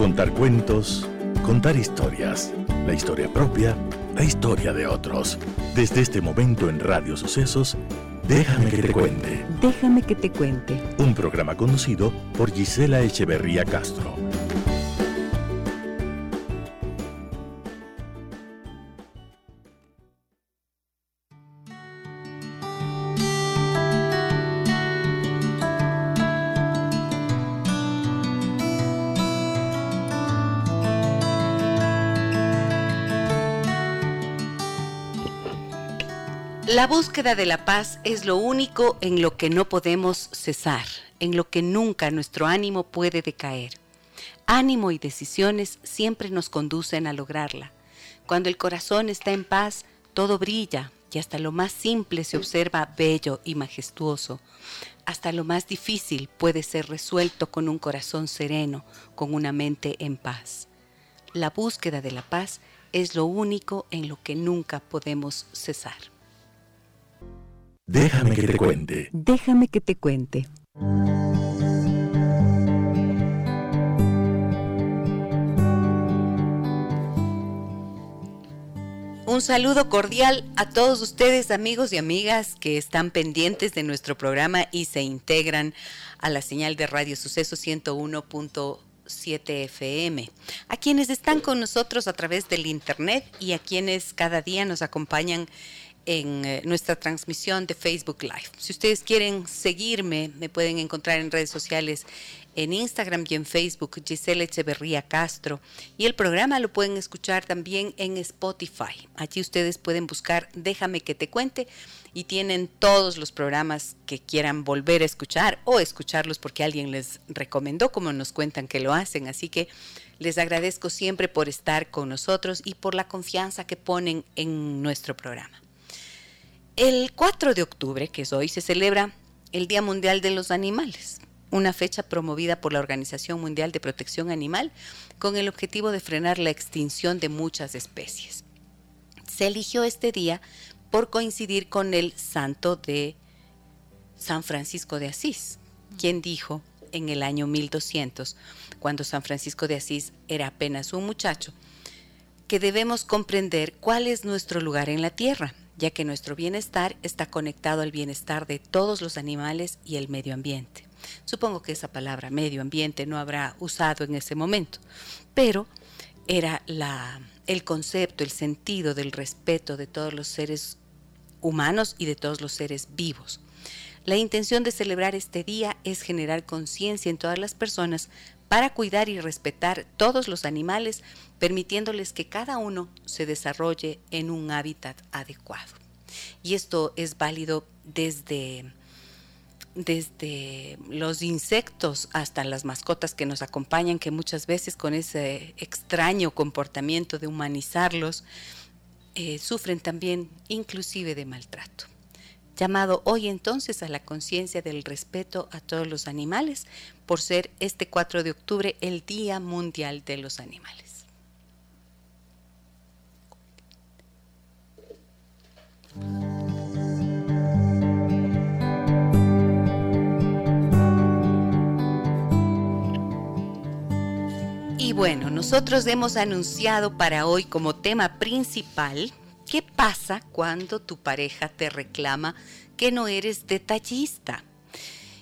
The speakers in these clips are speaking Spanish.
Contar cuentos, contar historias, la historia propia, la historia de otros. Desde este momento en Radio Sucesos, Déjame que te cuente. Déjame que te cuente. Un programa conocido por Gisela Echeverría Castro. Búsqueda de la paz es lo único en lo que no podemos cesar, en lo que nunca nuestro ánimo puede decaer. Ánimo y decisiones siempre nos conducen a lograrla. Cuando el corazón está en paz, todo brilla y hasta lo más simple se observa bello y majestuoso. Hasta lo más difícil puede ser resuelto con un corazón sereno, con una mente en paz. La búsqueda de la paz es lo único en lo que nunca podemos cesar. Déjame que te cuente. Déjame que te cuente. Un saludo cordial a todos ustedes, amigos y amigas que están pendientes de nuestro programa y se integran a la señal de Radio Suceso 101.7 FM. A quienes están con nosotros a través del Internet y a quienes cada día nos acompañan en eh, nuestra transmisión de Facebook Live. Si ustedes quieren seguirme, me pueden encontrar en redes sociales en Instagram y en Facebook, Giselle Echeverría Castro. Y el programa lo pueden escuchar también en Spotify. Allí ustedes pueden buscar Déjame que te cuente y tienen todos los programas que quieran volver a escuchar o escucharlos porque alguien les recomendó, como nos cuentan que lo hacen. Así que les agradezco siempre por estar con nosotros y por la confianza que ponen en nuestro programa. El 4 de octubre, que es hoy, se celebra el Día Mundial de los Animales, una fecha promovida por la Organización Mundial de Protección Animal con el objetivo de frenar la extinción de muchas especies. Se eligió este día por coincidir con el santo de San Francisco de Asís, quien dijo en el año 1200, cuando San Francisco de Asís era apenas un muchacho, que debemos comprender cuál es nuestro lugar en la tierra ya que nuestro bienestar está conectado al bienestar de todos los animales y el medio ambiente. Supongo que esa palabra medio ambiente no habrá usado en ese momento, pero era la, el concepto, el sentido del respeto de todos los seres humanos y de todos los seres vivos. La intención de celebrar este día es generar conciencia en todas las personas para cuidar y respetar todos los animales, permitiéndoles que cada uno se desarrolle en un hábitat adecuado. Y esto es válido desde desde los insectos hasta las mascotas que nos acompañan, que muchas veces con ese extraño comportamiento de humanizarlos, eh, sufren también inclusive de maltrato llamado hoy entonces a la conciencia del respeto a todos los animales por ser este 4 de octubre el Día Mundial de los Animales. Y bueno, nosotros hemos anunciado para hoy como tema principal ¿Qué pasa cuando tu pareja te reclama que no eres detallista?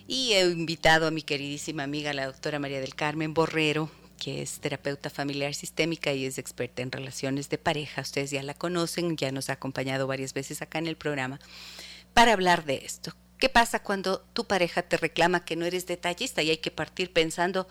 Y he invitado a mi queridísima amiga, la doctora María del Carmen Borrero, que es terapeuta familiar sistémica y es experta en relaciones de pareja. Ustedes ya la conocen, ya nos ha acompañado varias veces acá en el programa, para hablar de esto. ¿Qué pasa cuando tu pareja te reclama que no eres detallista y hay que partir pensando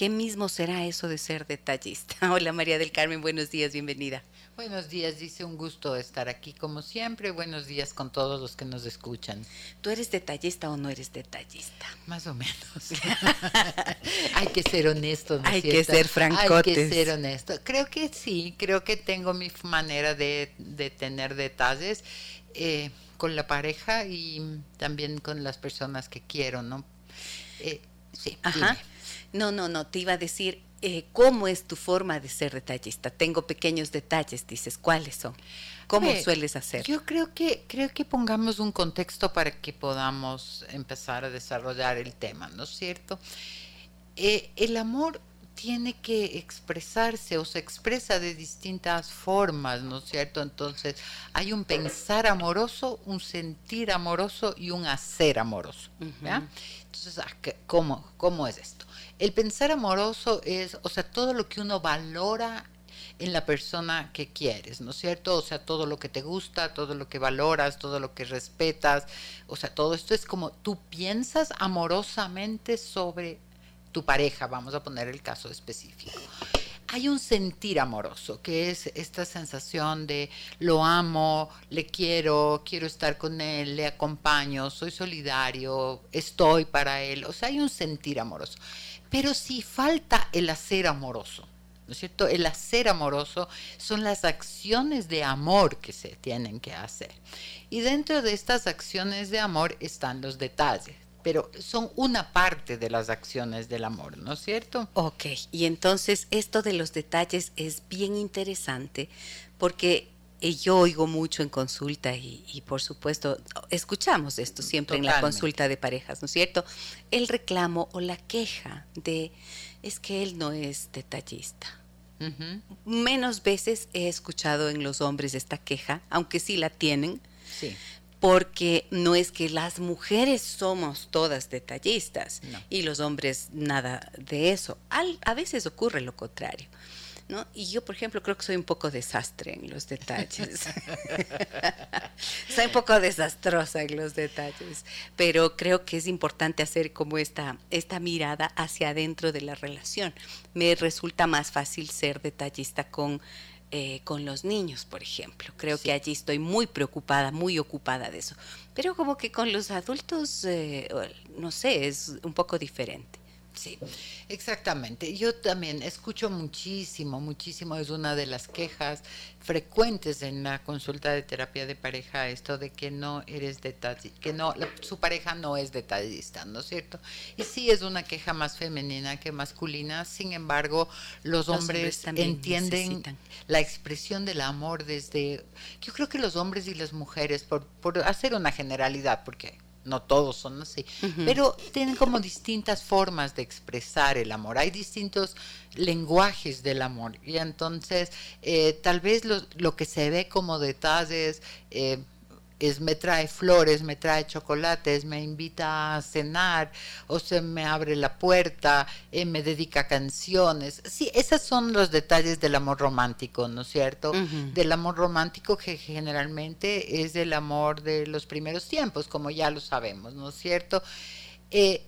qué mismo será eso de ser detallista? Hola María del Carmen, buenos días, bienvenida. Buenos días, dice un gusto estar aquí como siempre. Buenos días con todos los que nos escuchan. ¿Tú eres detallista o no eres detallista? Más o menos. Hay que ser honesto. Hay que ser francotes. Hay que ser honesto. Creo que sí, creo que tengo mi manera de, tener detalles eh, con la pareja y también con las personas que quiero, ¿no? Eh, sí. Ajá. No, no, no, te iba a decir, eh, ¿cómo es tu forma de ser detallista? Tengo pequeños detalles, dices, ¿cuáles son? ¿Cómo sueles hacer? Yo creo que, creo que pongamos un contexto para que podamos empezar a desarrollar el tema, ¿no es cierto? Eh, el amor tiene que expresarse o se expresa de distintas formas, ¿no es cierto? Entonces, hay un pensar amoroso, un sentir amoroso y un hacer amoroso. Entonces, ah, ¿cómo, ¿cómo es esto? El pensar amoroso es, o sea, todo lo que uno valora en la persona que quieres, ¿no es cierto? O sea, todo lo que te gusta, todo lo que valoras, todo lo que respetas, o sea, todo esto es como tú piensas amorosamente sobre tu pareja, vamos a poner el caso específico. Hay un sentir amoroso, que es esta sensación de lo amo, le quiero, quiero estar con él, le acompaño, soy solidario, estoy para él. O sea, hay un sentir amoroso. Pero si falta el hacer amoroso, ¿no es cierto? El hacer amoroso son las acciones de amor que se tienen que hacer. Y dentro de estas acciones de amor están los detalles pero son una parte de las acciones del amor, ¿no es cierto? Ok, y entonces esto de los detalles es bien interesante porque yo oigo mucho en consulta y, por supuesto escuchamos esto siempre en la consulta de parejas, ¿no es cierto? El reclamo o la queja de es que él no es detallista. Menos veces he escuchado en los hombres esta queja, aunque sí la tienen. Sí porque no es que las mujeres somos todas detallistas y los hombres nada de eso. a veces ocurre lo contrario. ¿No? Y yo, por ejemplo, creo que soy un poco desastre en los detalles. soy un poco desastrosa en los detalles, pero creo que es importante hacer como esta, esta mirada hacia adentro de la relación. Me resulta más fácil ser detallista con eh, con los niños, por ejemplo. Creo que allí estoy muy preocupada, muy ocupada de eso. Pero como que con los adultos, eh, no sé, es un poco diferente. Sí, exactamente. Yo también escucho muchísimo, muchísimo, es una de las quejas frecuentes en la consulta de terapia de pareja, esto de que no eres detallista, que no, su pareja no es detallista, ¿no es cierto? Y sí es una queja más femenina que masculina, sin embargo, los, hombres, entienden la expresión del amor desde, yo creo que los hombres y las mujeres, por, por hacer una generalidad, porque no todos son así, pero tienen como distintas formas de expresar el amor, hay distintos lenguajes del amor y entonces eh, tal vez lo, lo, que se ve como detalles eh, es me trae flores, me trae chocolates, me invita a cenar, o se me abre la puerta, eh, me dedica canciones. Sí, esos son los detalles del amor romántico, ¿no es cierto? Del amor romántico que generalmente es el amor de los primeros tiempos, como ya lo sabemos, ¿no es cierto? Eh,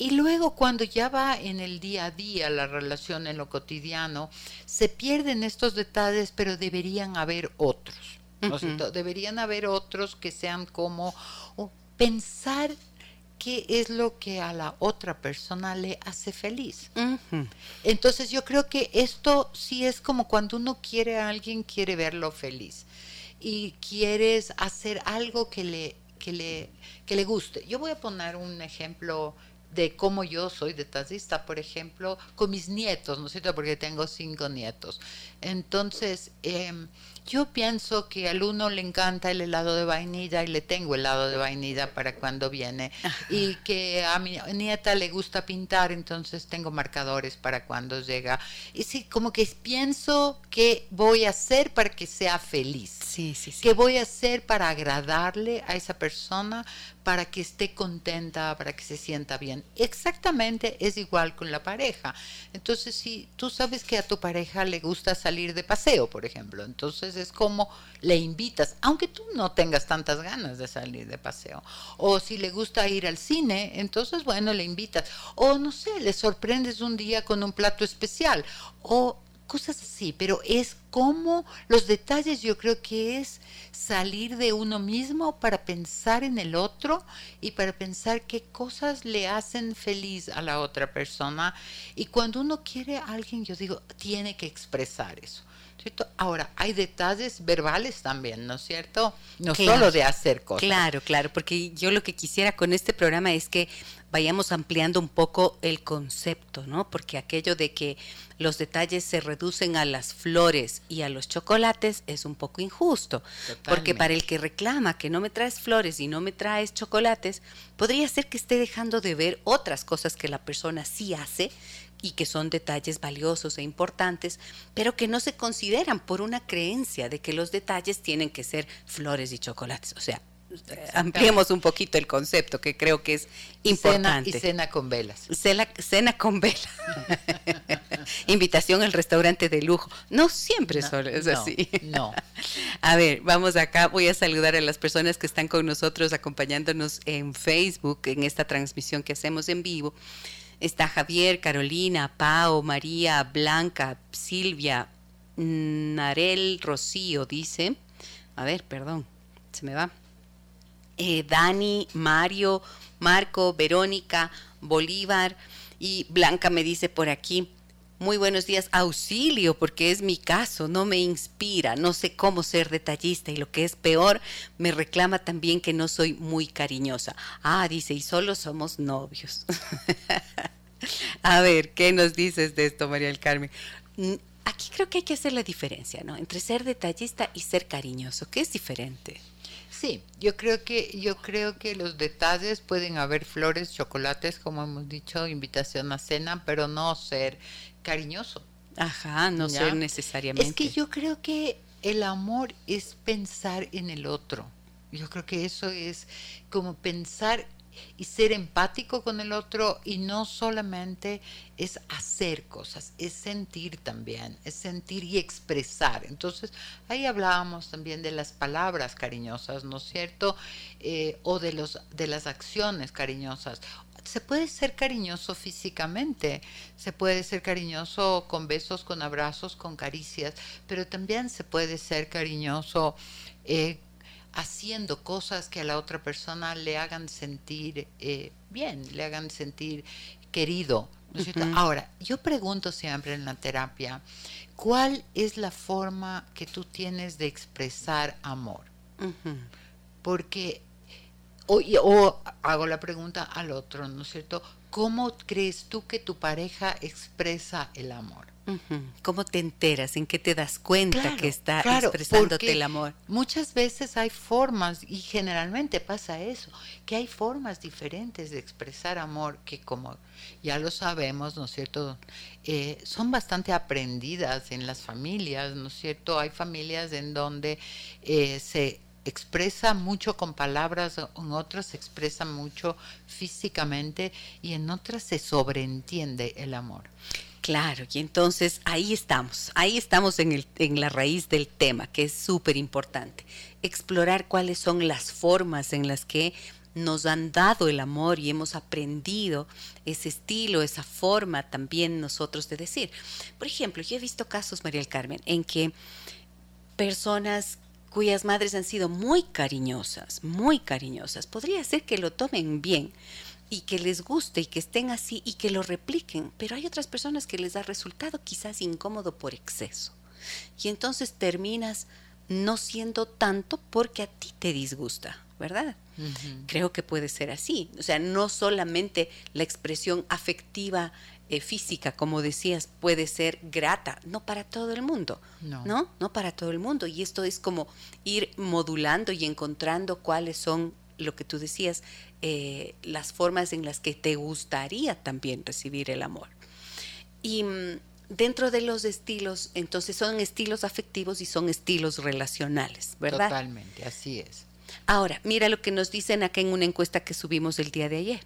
y luego cuando ya va en el día a día la relación en lo cotidiano, se pierden estos detalles, pero deberían haber otros. Deberían haber otros que sean como pensar qué es lo que a la otra persona le hace feliz. Entonces yo creo que esto sí es como cuando uno quiere a alguien, quiere verlo feliz y quieres hacer algo que le, que le, que le guste. Yo voy a poner un ejemplo de cómo yo soy detallista, por ejemplo, con mis nietos, ¿no es cierto? Porque tengo cinco nietos. Entonces, eh, yo pienso que al uno le encanta el helado de vainilla y le tengo helado de vainilla para cuando viene. Y que a mi nieta le gusta pintar, entonces tengo marcadores para cuando llega. Y sí, como que pienso que voy a hacer para que sea feliz. Sí, sí, sí. ¿Qué voy a hacer para agradarle a esa persona, para que esté contenta, para que se sienta bien? Exactamente es igual con la pareja. Entonces, si tú sabes que a tu pareja le gusta salir de paseo, por ejemplo, entonces es como le invitas, aunque tú no tengas tantas ganas de salir de paseo. O si le gusta ir al cine, entonces, bueno, le invitas. O no sé, le sorprendes un día con un plato especial. O cosas así, pero es como los detalles yo creo que es salir de uno mismo para pensar en el otro y para pensar qué cosas le hacen feliz a la otra persona. Y cuando uno quiere a alguien, yo digo, tiene que expresar eso. Ahora, hay detalles verbales también, ¿no es cierto? No solo de hacer cosas. Claro, claro, porque yo lo que quisiera con este programa es que vayamos ampliando un poco el concepto, ¿no? Porque aquello de que los detalles se reducen a las flores y a los chocolates es un poco injusto. Porque para el que reclama que no me traes flores y no me traes chocolates, podría ser que esté dejando de ver otras cosas que la persona sí hace y que son detalles valiosos e importantes, pero que no se consideran por una creencia de que los detalles tienen que ser flores y chocolates. O sea, ampliemos un poquito el concepto, que creo que es importante. Cena y cena con velas. Cena, cena con velas. Invitación al restaurante de lujo. No siempre es así. No. a ver, vamos acá. Voy a saludar a las personas que están con nosotros acompañándonos en Facebook, en esta transmisión que hacemos en vivo. Está Javier, Carolina, Pao, María, Blanca, Silvia, Narel, Rocío, dice. A ver, perdón, se me va. Eh, Dani, Mario, Marco, Verónica, Bolívar y Blanca me dice por aquí, muy buenos días, auxilio, porque es mi caso, no me inspira, no sé cómo ser detallista y lo que es peor, me reclama también que no soy muy cariñosa. Ah, dice, y solo somos novios. A ver, ¿qué nos dices de esto, María del Carmen? Mm, aquí creo que hay que hacer la diferencia, ¿no? Entre ser detallista y ser cariñoso, que es diferente. Sí, yo creo que yo creo que los detalles pueden haber flores, chocolates, como hemos dicho, invitación a cena, pero no ser cariñoso. Ajá, no ser necesariamente. Es que yo creo que el amor es pensar en el otro. Yo creo que eso es como pensar y ser empático con el otro y no solamente es hacer cosas, es sentir también, es sentir y expresar. Entonces, ahí hablábamos también de las palabras cariñosas, ¿no es cierto? Eh, o de, los, de las acciones cariñosas. Se puede ser cariñoso físicamente, se puede ser cariñoso con besos, con abrazos, con caricias, pero también se puede ser cariñoso eh, haciendo cosas que a la otra persona le hagan sentir eh, bien, le hagan sentir querido. Ahora, yo pregunto siempre en la terapia, ¿cuál es la forma que tú tienes de expresar amor? Porque, o, o hago la pregunta al otro, ¿no es cierto? ¿Cómo crees tú que tu pareja expresa el amor? ¿Cómo te enteras? ¿En qué te das cuenta que está expresándote el amor? Muchas veces hay formas, y generalmente pasa eso, que hay formas diferentes de expresar amor que como ya lo sabemos, ¿no es cierto? Eh, son bastante aprendidas en las familias, ¿no es cierto? Hay familias en donde eh, se expresa mucho con palabras, en otras se expresa mucho físicamente y en otras se sobreentiende el amor. Claro, y entonces ahí estamos, ahí estamos en, el, en la raíz del tema, que es súper importante. Explorar cuáles son las formas en las que nos han dado el amor y hemos aprendido ese estilo, esa forma también nosotros de decir. Por ejemplo, yo he visto casos, María del Carmen, en que personas cuyas madres han sido muy cariñosas, muy cariñosas, podría ser que lo tomen bien, y que les guste y que estén así y que lo repliquen, pero hay otras personas que les da resultado quizás incómodo por exceso. Y entonces terminas no siendo tanto porque a ti te disgusta, ¿verdad? Creo que puede ser así. O sea, no solamente la expresión afectiva eh, física, como decías, puede ser grata, no para todo el mundo, no. no, no para todo el mundo. Y esto es como ir modulando y encontrando cuáles son lo que tú decías, eh, las formas en las que te gustaría también recibir el amor. Y mm, dentro de los estilos, entonces son estilos afectivos y son estilos relacionales, ¿verdad? Totalmente, así es. Ahora, mira lo que nos dicen acá en una encuesta que subimos el día de ayer.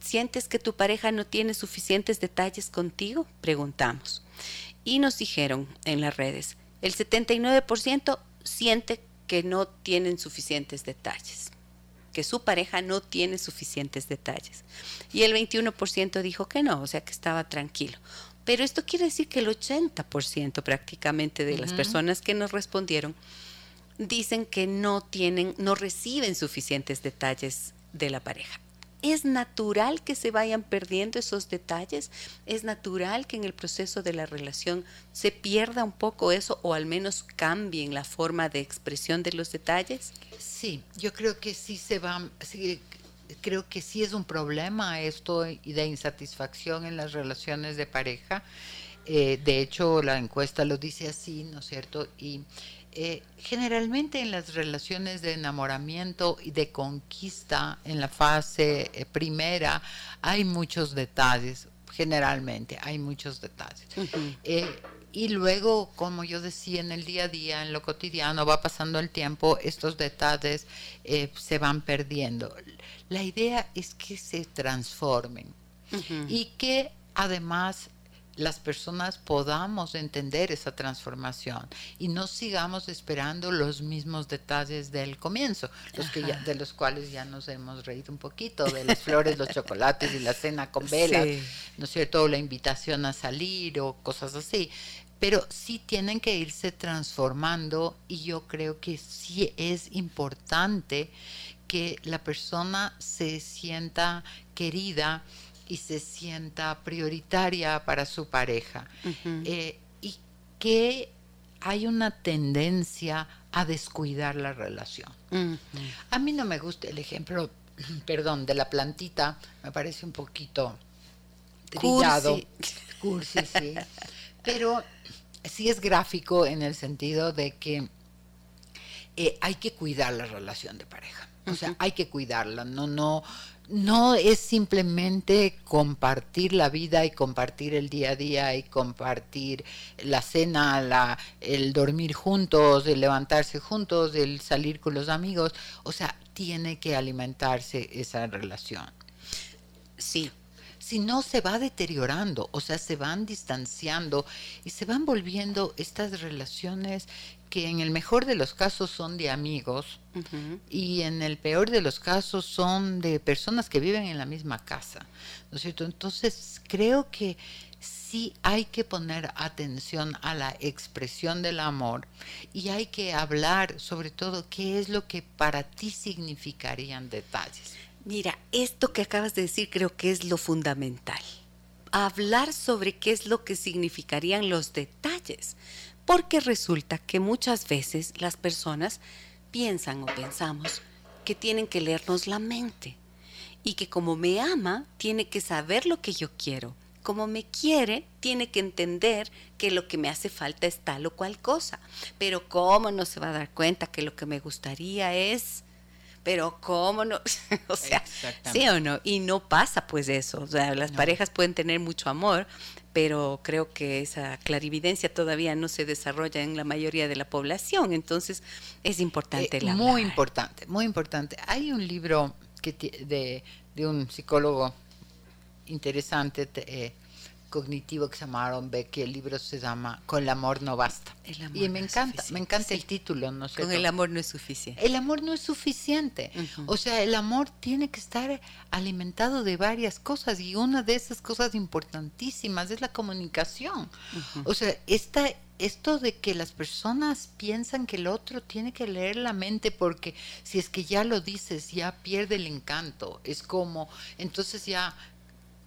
¿Sientes que tu pareja no tiene suficientes detalles contigo? Preguntamos. Y nos dijeron en las redes, el 79% siente que no tienen suficientes detalles que su pareja no tiene suficientes detalles. Y el 21% dijo que no, o sea que estaba tranquilo. Pero esto quiere decir que el 80% prácticamente de las personas que nos respondieron dicen que no tienen, no reciben suficientes detalles de la pareja es natural que se vayan perdiendo esos detalles, es natural que en el proceso de la relación se pierda un poco eso o al menos cambien la forma de expresión de los detalles. Sí, yo creo que sí se van, creo que sí es un problema esto de insatisfacción en las relaciones de pareja. Eh, de hecho, la encuesta lo dice así, ¿no es cierto? Y eh, generalmente en las relaciones de enamoramiento y de conquista, en la fase eh, primera, hay muchos detalles, generalmente hay muchos detalles. y luego, como yo decía, en el día a día, en lo cotidiano, va pasando el tiempo, estos detalles se van perdiendo. La idea es que se transformen y que además las personas podamos entender esa transformación y no sigamos esperando los mismos detalles del comienzo, los que de los cuales ya nos hemos reído un poquito, de las flores, los chocolates y la cena con velas, ¿no es cierto? O la invitación a salir o cosas así. Pero sí tienen que irse transformando y yo creo que sí es importante que la persona se sienta querida, y se sienta prioritaria para su pareja. Eh, y que hay una tendencia a descuidar la relación. A mí no me gusta el ejemplo, perdón, de la plantita, me parece un poquito trillado, cursi, sí, pero sí es gráfico en el sentido de que eh, hay que cuidar la relación de pareja. O sea, hay que cuidarla, no, no, no es simplemente compartir la vida y compartir el día a día y compartir la cena, la, el dormir juntos, el levantarse juntos, el salir con los amigos. O sea, tiene que alimentarse esa relación. Sí. Si no, se va deteriorando, o sea, se van distanciando y se van volviendo estas relaciones que en el mejor de los casos son de amigos y en el peor de los casos son de personas que viven en la misma casa, ¿no es cierto? Entonces creo que sí hay que poner atención a la expresión del amor y hay que hablar sobre todo qué es lo que para ti significarían detalles. Mira, esto que acabas de decir creo que es lo fundamental. Hablar sobre qué es lo que significarían los detalles porque resulta que muchas veces las personas piensan o pensamos que tienen que leernos la mente y que como me ama, tiene que saber lo que yo quiero. Como me quiere, tiene que entender que lo que me hace falta es tal o cual cosa. Pero ¿cómo no se va a dar cuenta que lo que me gustaría es pero cómo no, o sea, sí o no, y no pasa pues eso, o sea, las parejas pueden tener mucho amor, pero creo que esa clarividencia todavía no se desarrolla en la mayoría de la población, entonces es importante eh, Muy importante, muy importante. Hay un libro que de, de un psicólogo interesante, eh, cognitivo que se llamaron que el libro se llama Con el amor no basta. y me encanta, me encanta el título, ¿no sé. Con el amor no es suficiente. El amor no es suficiente. O sea, el amor tiene que estar alimentado de varias cosas y una de esas cosas importantísimas es la comunicación. O sea, esta esto de que las personas piensan que el otro tiene que leer la mente porque si es que ya lo dices ya pierde el encanto. Es como, entonces ya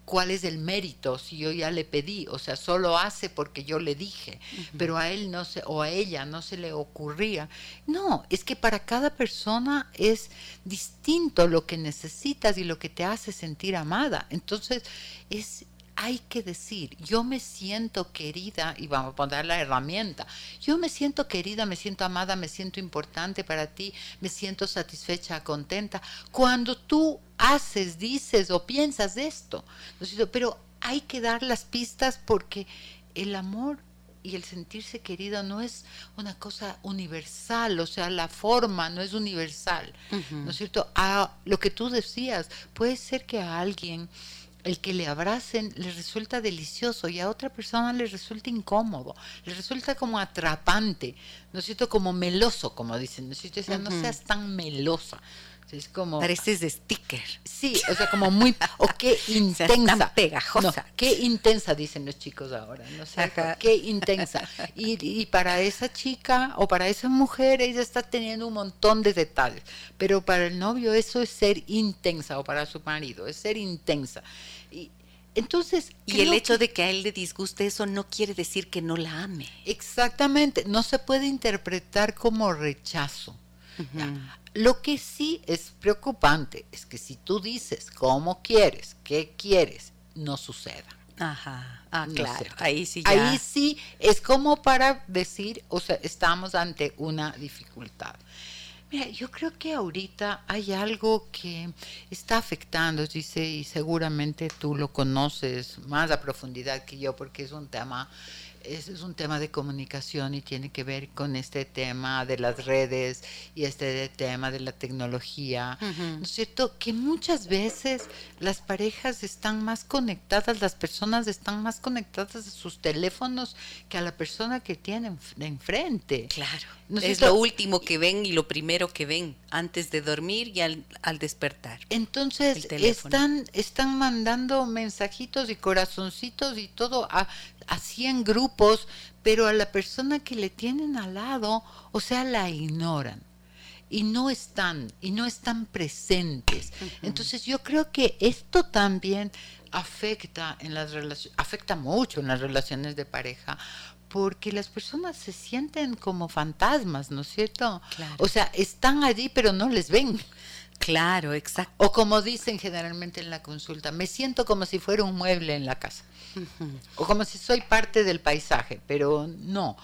cuál es el mérito si yo ya le pedí, o sea, solo hace porque yo le dije, pero a él no se o a ella no se le ocurría. No, es que para cada persona es distinto lo que necesitas y lo que te hace sentir amada. Entonces, es hay que decir, yo me siento querida, y vamos a poner la herramienta, yo me siento querida, me siento amada, me siento importante para ti, me siento satisfecha, contenta, cuando tú haces, dices o piensas esto. Pero hay que dar las pistas porque el amor y el sentirse querido no es una cosa universal, o sea, la forma no es universal, ¿no es cierto? A lo que tú decías, puede ser que a alguien el que le abracen le resulta delicioso y a otra persona le resulta incómodo, le resulta como atrapante, ¿no es cierto? Como meloso, como dicen, ¿no es cierto? no seas tan melosa. Es como pareces de sticker. Sí, o sea, como muy o qué intensa, pegajosa. qué intensa dicen los chicos ahora, no sé, qué intensa. Y, y, para esa chica o para esa mujer ella está teniendo un montón de detalles, pero para el novio eso es ser intensa o para su marido es ser intensa. Y entonces, y el hecho de que a él le disguste eso no quiere decir que no la ame. Exactamente, no se puede interpretar como rechazo. Lo que sí es preocupante es que si tú dices cómo quieres, qué quieres, no suceda. Ajá, ah, claro, ahí sí Ahí sí es como para decir, o sea, estamos ante una dificultad. Mira, yo creo que ahorita hay algo que está afectando, dice, y seguramente tú lo conoces más a profundidad que yo, porque es un tema ese es un tema de comunicación y tiene que ver con este tema de las redes y este tema de la tecnología, ¿no es cierto? Que muchas veces las parejas están más conectadas, las personas están más conectadas a sus teléfonos que a la persona que tienen enfrente. Claro. es lo último que ven y lo primero que ven antes de dormir y al, despertar. Entonces están, están mandando mensajitos y corazoncitos y todo a así en grupos, pero a la persona que le tienen al lado, o sea, la ignoran y no están y no están presentes. Entonces yo creo que esto también afecta en las relaciones, afecta mucho en las relaciones de pareja porque las personas se sienten como fantasmas, ¿no es cierto? O sea, están allí pero no les ven. Claro, exacto. O como dicen generalmente en la consulta, me siento como si fuera un mueble en la casa. O como si soy parte del paisaje, pero no.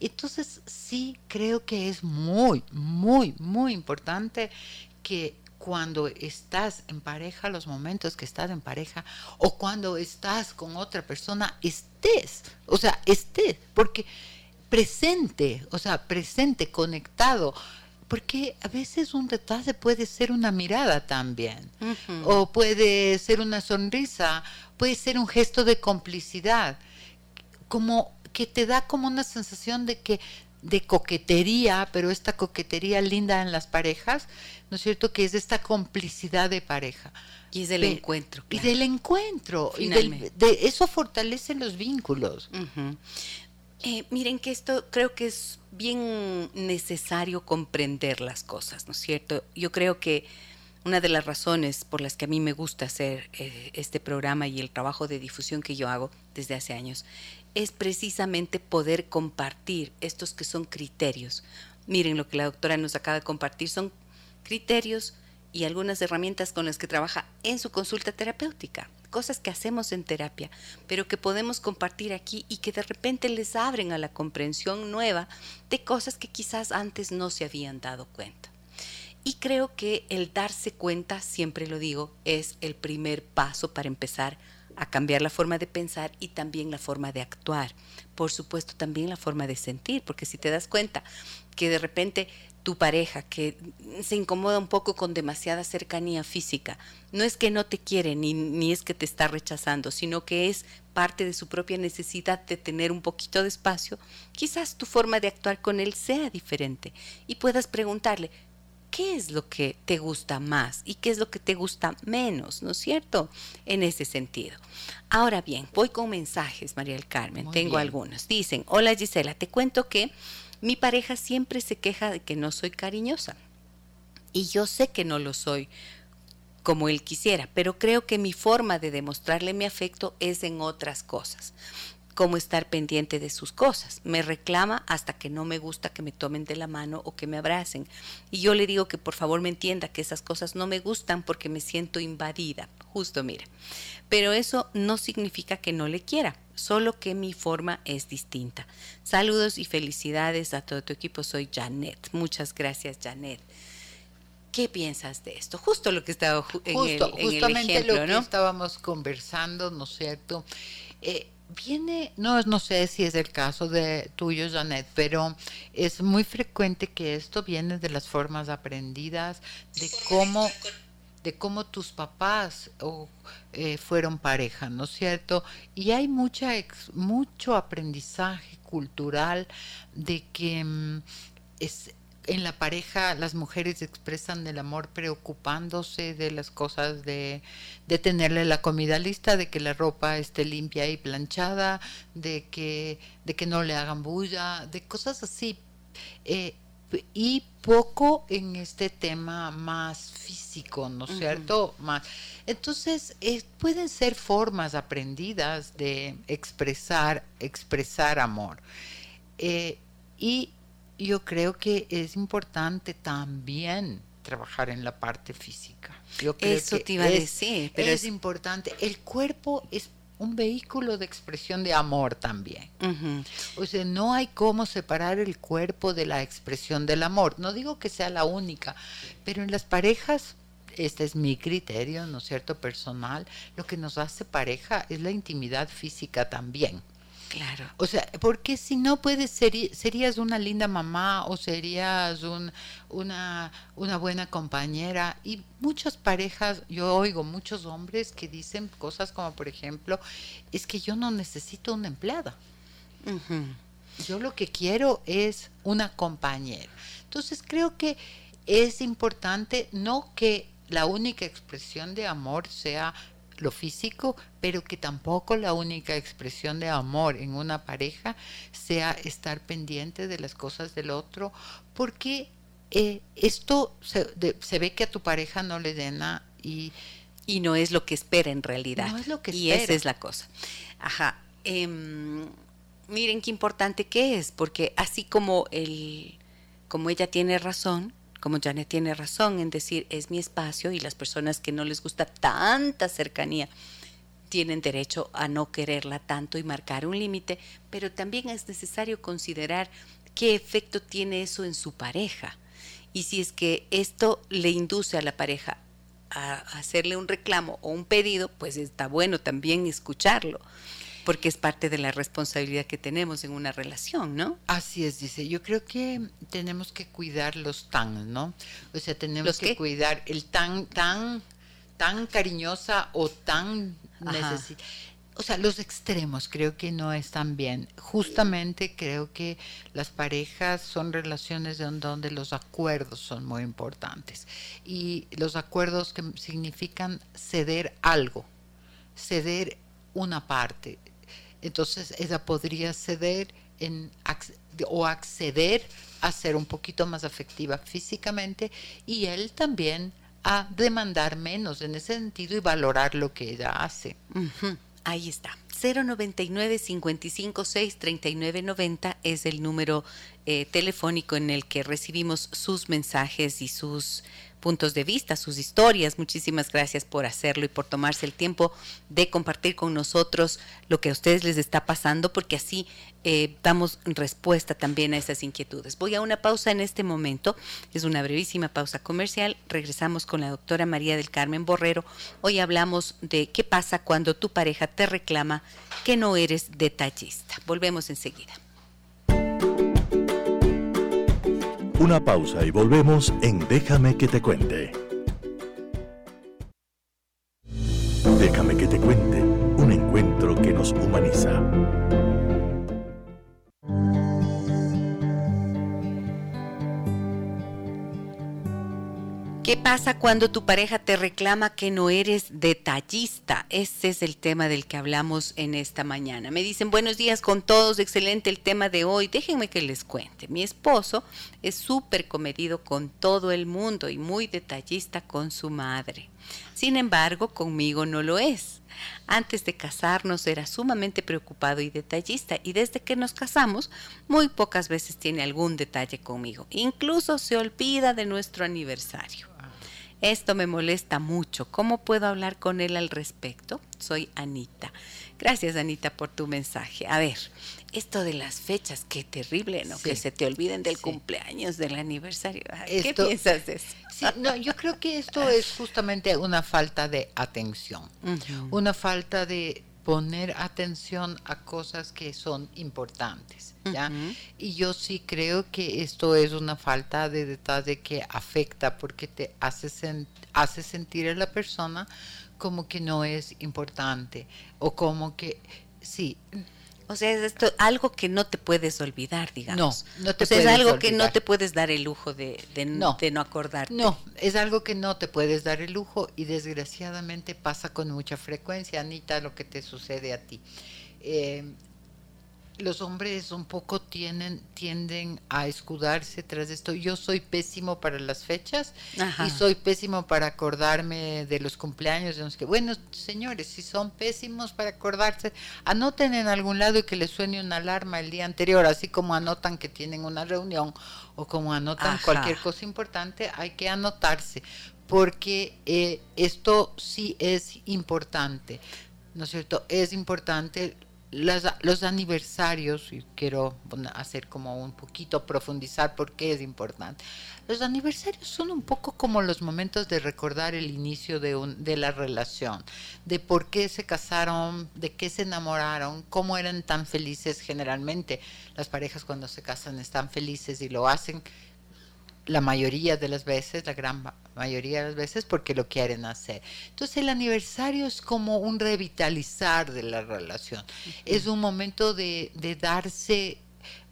Entonces sí creo que es muy, muy, muy importante que cuando estás en pareja, los momentos que estás en pareja, o cuando estás con otra persona, estés, o sea, estés, porque presente, o sea, presente, conectado, porque a veces un detalle puede ser una mirada también, o puede ser una sonrisa, puede ser un gesto de complicidad, como que te da como una sensación de que de coquetería, pero esta coquetería linda en las parejas, ¿no es cierto? Que es esta complicidad de pareja. Y es del encuentro. Y del encuentro. Y de eso fortalece los vínculos. Eh, miren que esto creo que es bien necesario comprender las cosas, ¿no es cierto? Yo creo que una de las razones por las que a mí me gusta hacer eh, este programa y el trabajo de difusión que yo hago desde hace años es precisamente poder compartir estos que son criterios. Miren lo que la doctora nos acaba de compartir, son criterios y algunas herramientas con las que trabaja en su consulta terapéutica cosas que hacemos en terapia, pero que podemos compartir aquí y que de repente les abren a la comprensión nueva de cosas que quizás antes no se habían dado cuenta. Y creo que el darse cuenta, siempre lo digo, es el primer paso para empezar a cambiar la forma de pensar y también la forma de actuar. Por supuesto, también la forma de sentir, porque si te das cuenta que de repente tu pareja que se incomoda un poco con demasiada cercanía física, no es que no te quiere ni, ni, es que te está rechazando, sino que es parte de su propia necesidad de tener un poquito de espacio, quizás tu forma de actuar con él sea diferente y puedas preguntarle, ¿qué es lo que te gusta más y qué es lo que te gusta menos? ¿No es cierto? En ese sentido. Ahora bien, voy con mensajes, María del Carmen, tengo algunos. Dicen, hola Gisela, te cuento que mi pareja siempre se queja de que no soy cariñosa. Y yo sé que no lo soy como él quisiera, pero creo que mi forma de demostrarle mi afecto es en otras cosas, como estar pendiente de sus cosas. Me reclama hasta que no me gusta que me tomen de la mano o que me abracen. Y yo le digo que por favor me entienda que esas cosas no me gustan porque me siento invadida. Justo, mira. Pero eso no significa que no le quiera solo que mi forma es distinta. Saludos y felicidades a todo tu equipo. Soy Janet. Muchas gracias, Janet. ¿Qué piensas de esto? Justo lo que estaba en, el, justamente lo que estábamos conversando, ¿no es cierto? Eh, viene, no, no sé si es el caso de tuyo, Janet, pero es muy frecuente que esto viene de las formas aprendidas, de cómo de cómo tus papás eh, fueron pareja, ¿no es cierto? Y hay mucha mucho aprendizaje cultural de que mm, es, en la pareja las mujeres expresan el amor preocupándose de las cosas de, de, tenerle la comida lista, de que la ropa esté limpia y planchada, de que, de que no le hagan bulla, de cosas así. Eh, y poco en este tema más físico, ¿no es cierto? Más. Entonces, eh, pueden ser formas aprendidas de expresar, expresar amor. Eh, y yo creo que es importante también trabajar en la parte física. Yo creo Eso te iba a decir, pero es, importante. El cuerpo es un vehículo de expresión de amor también. O sea, no hay cómo separar el cuerpo de la expresión del amor. No digo que sea la única, pero en las parejas, este es mi criterio, ¿no es cierto?, personal, lo que nos hace pareja es la intimidad física también. Claro. O sea, porque si no puedes, serías una linda mamá o serías un, una, una buena compañera. Y muchas parejas, yo oigo muchos hombres que dicen cosas como, por ejemplo, es que yo no necesito una empleada. Yo lo que quiero es una compañera. Entonces creo que es importante no que la única expresión de amor sea lo físico, pero que tampoco la única expresión de amor en una pareja sea estar pendiente de las cosas del otro, porque eh, esto se, ve que a tu pareja no le nada y... Y no es lo que espera en realidad. No es lo que y esa es la cosa. Ajá. Em, miren qué importante que es, porque así como, el, como ella tiene razón, como Janet tiene razón en decir es mi espacio y las personas que no les gusta tanta cercanía tienen derecho a no quererla tanto y marcar un límite, pero también es necesario considerar qué efecto tiene eso en su pareja. Y si es que esto le induce a la pareja a hacerle un reclamo o un pedido, pues está bueno también escucharlo porque es parte de la responsabilidad que tenemos en una relación, ¿no? Así es, dice. Yo creo que tenemos que cuidar los tan, ¿no? O sea, tenemos que cuidar el tan, tan, tan cariñosa o tan necesita. O sea, los extremos creo que no están bien. Justamente creo que las parejas son relaciones donde los acuerdos son muy importantes. Y los acuerdos que significan ceder algo, ceder una parte, entonces ella podría ceder en, o acceder a ser un poquito más afectiva físicamente y él también a demandar menos en ese sentido y valorar lo que ella hace. Ahí está. 099 556 3990 es el número eh, telefónico en el que recibimos sus mensajes y sus puntos de vista, sus historias. Muchísimas gracias por hacerlo y por tomarse el tiempo de compartir con nosotros lo que a ustedes les está pasando, porque así eh, damos respuesta también a esas inquietudes. Voy a una pausa en este momento, es una brevísima pausa comercial. Regresamos con la doctora María del Carmen Borrero. Hoy hablamos de qué pasa cuando tu pareja te reclama que no eres detallista. Volvemos enseguida. Una pausa y volvemos en Déjame que te cuente. Déjame que te cuente, un encuentro que nos humaniza. ¿Qué pasa cuando tu pareja te reclama que no eres detallista? Ese es el tema del que hablamos en esta mañana. Me dicen buenos días con todos, excelente el tema de hoy. Déjenme que les cuente. Mi esposo es súper comedido con todo el mundo y muy detallista con su madre. Sin embargo, conmigo no lo es. Antes de casarnos era sumamente preocupado y detallista y desde que nos casamos muy pocas veces tiene algún detalle conmigo. Incluso se olvida de nuestro aniversario. Esto me molesta mucho. ¿Cómo puedo hablar con él al respecto? Soy Anita. Gracias, Anita, por tu mensaje. A ver, esto de las fechas, qué terrible, ¿no? Que se te olviden del cumpleaños, del aniversario. ¿Qué piensas de eso? no, yo creo que esto es justamente una falta de atención, una falta de poner atención a cosas que son importantes, ¿ya? Y yo sí creo que esto es una falta de detalle que afecta porque te hace, hace sentir a la persona como que no es importante o como que, sí, o sea, es esto algo que no te puedes olvidar, digamos. No, no te o sea, es algo que no te puedes dar el lujo de, no, de no acordarte. No, es algo que no te puedes dar el lujo y desgraciadamente pasa con mucha frecuencia, Anita, lo que te sucede a ti. Eh, los hombres un poco tienden, tienden a escudarse tras esto. Yo soy pésimo para las fechas y soy pésimo para acordarme de los cumpleaños. De los que, bueno, señores, si son pésimos para acordarse, anoten en algún lado y que les suene una alarma el día anterior, así como anotan que tienen una reunión o como anotan cualquier cosa importante, hay que anotarse, porque eh, esto sí es importante. ¿No es cierto? Es importante los aniversarios, y quiero hacer como un poquito profundizar por qué es importante. Los aniversarios son un poco como los momentos de recordar el inicio de, un, de la relación, de por qué se casaron, de qué se enamoraron, cómo eran tan felices generalmente. Las parejas cuando se casan están felices y lo hacen la mayoría de las veces, la gran mayoría de las veces, porque lo quieren hacer. Entonces el aniversario es como un revitalizar de la relación, es un momento de, darse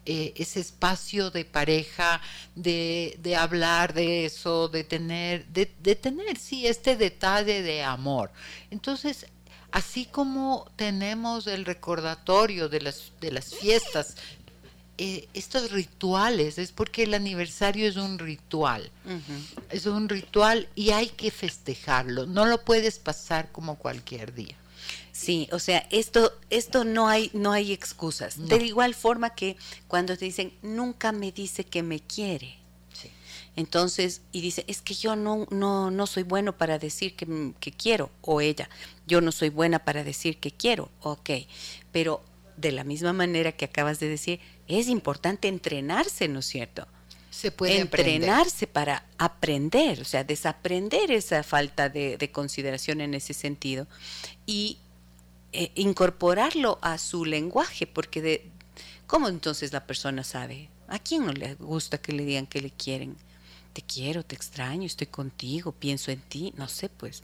eh, ese espacio de pareja, de, hablar de eso, de tener, de, tener, sí, este detalle de amor. Entonces, así como tenemos el recordatorio de las, de las fiestas eh, estos rituales, es porque el aniversario es un ritual, es un ritual y hay que festejarlo, no lo puedes pasar como cualquier día. Sí, o sea, esto, esto no hay, no hay excusas. De igual forma que cuando te dicen nunca me dice que me quiere. Entonces, y dice, es que yo no, no, no soy bueno para decir que, que quiero, o ella, yo no soy buena para decir que quiero, ok, pero de la misma manera que acabas de decir, es importante entrenarse, ¿no es cierto? Se puede entrenarse para aprender, o sea, desaprender esa falta de, consideración en ese sentido y eh, incorporarlo a su lenguaje, porque de, ¿cómo entonces la persona sabe? ¿A quién no le gusta que le digan que le quieren? Te quiero, te extraño, estoy contigo, pienso en ti, no sé, pues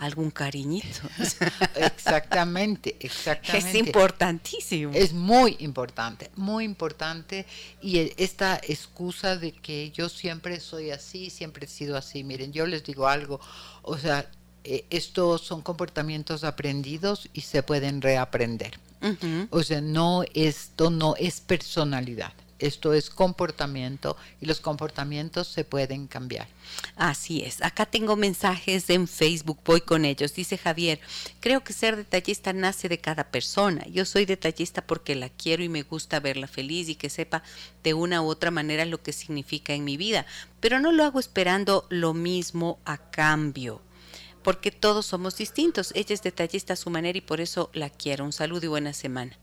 algún cariñito. exactamente, exactamente. Es importantísimo. Es muy importante, muy importante. Y e, esta excusa de que yo siempre soy así, siempre he sido así. Miren, yo les digo algo, o sea, eh, estos son comportamientos aprendidos y se pueden reaprender. O sea, no, esto no es personalidad esto es comportamiento y los comportamientos se pueden cambiar. Así es. Acá tengo mensajes en Facebook, voy con ellos. Dice Javier, creo que ser detallista nace de cada persona. Yo soy detallista porque la quiero y me gusta verla feliz y que sepa de una u otra manera lo que significa en mi vida, pero no lo hago esperando lo mismo a cambio porque todos somos distintos. Ella es detallista a su manera y por eso la quiero. Un saludo y buena semana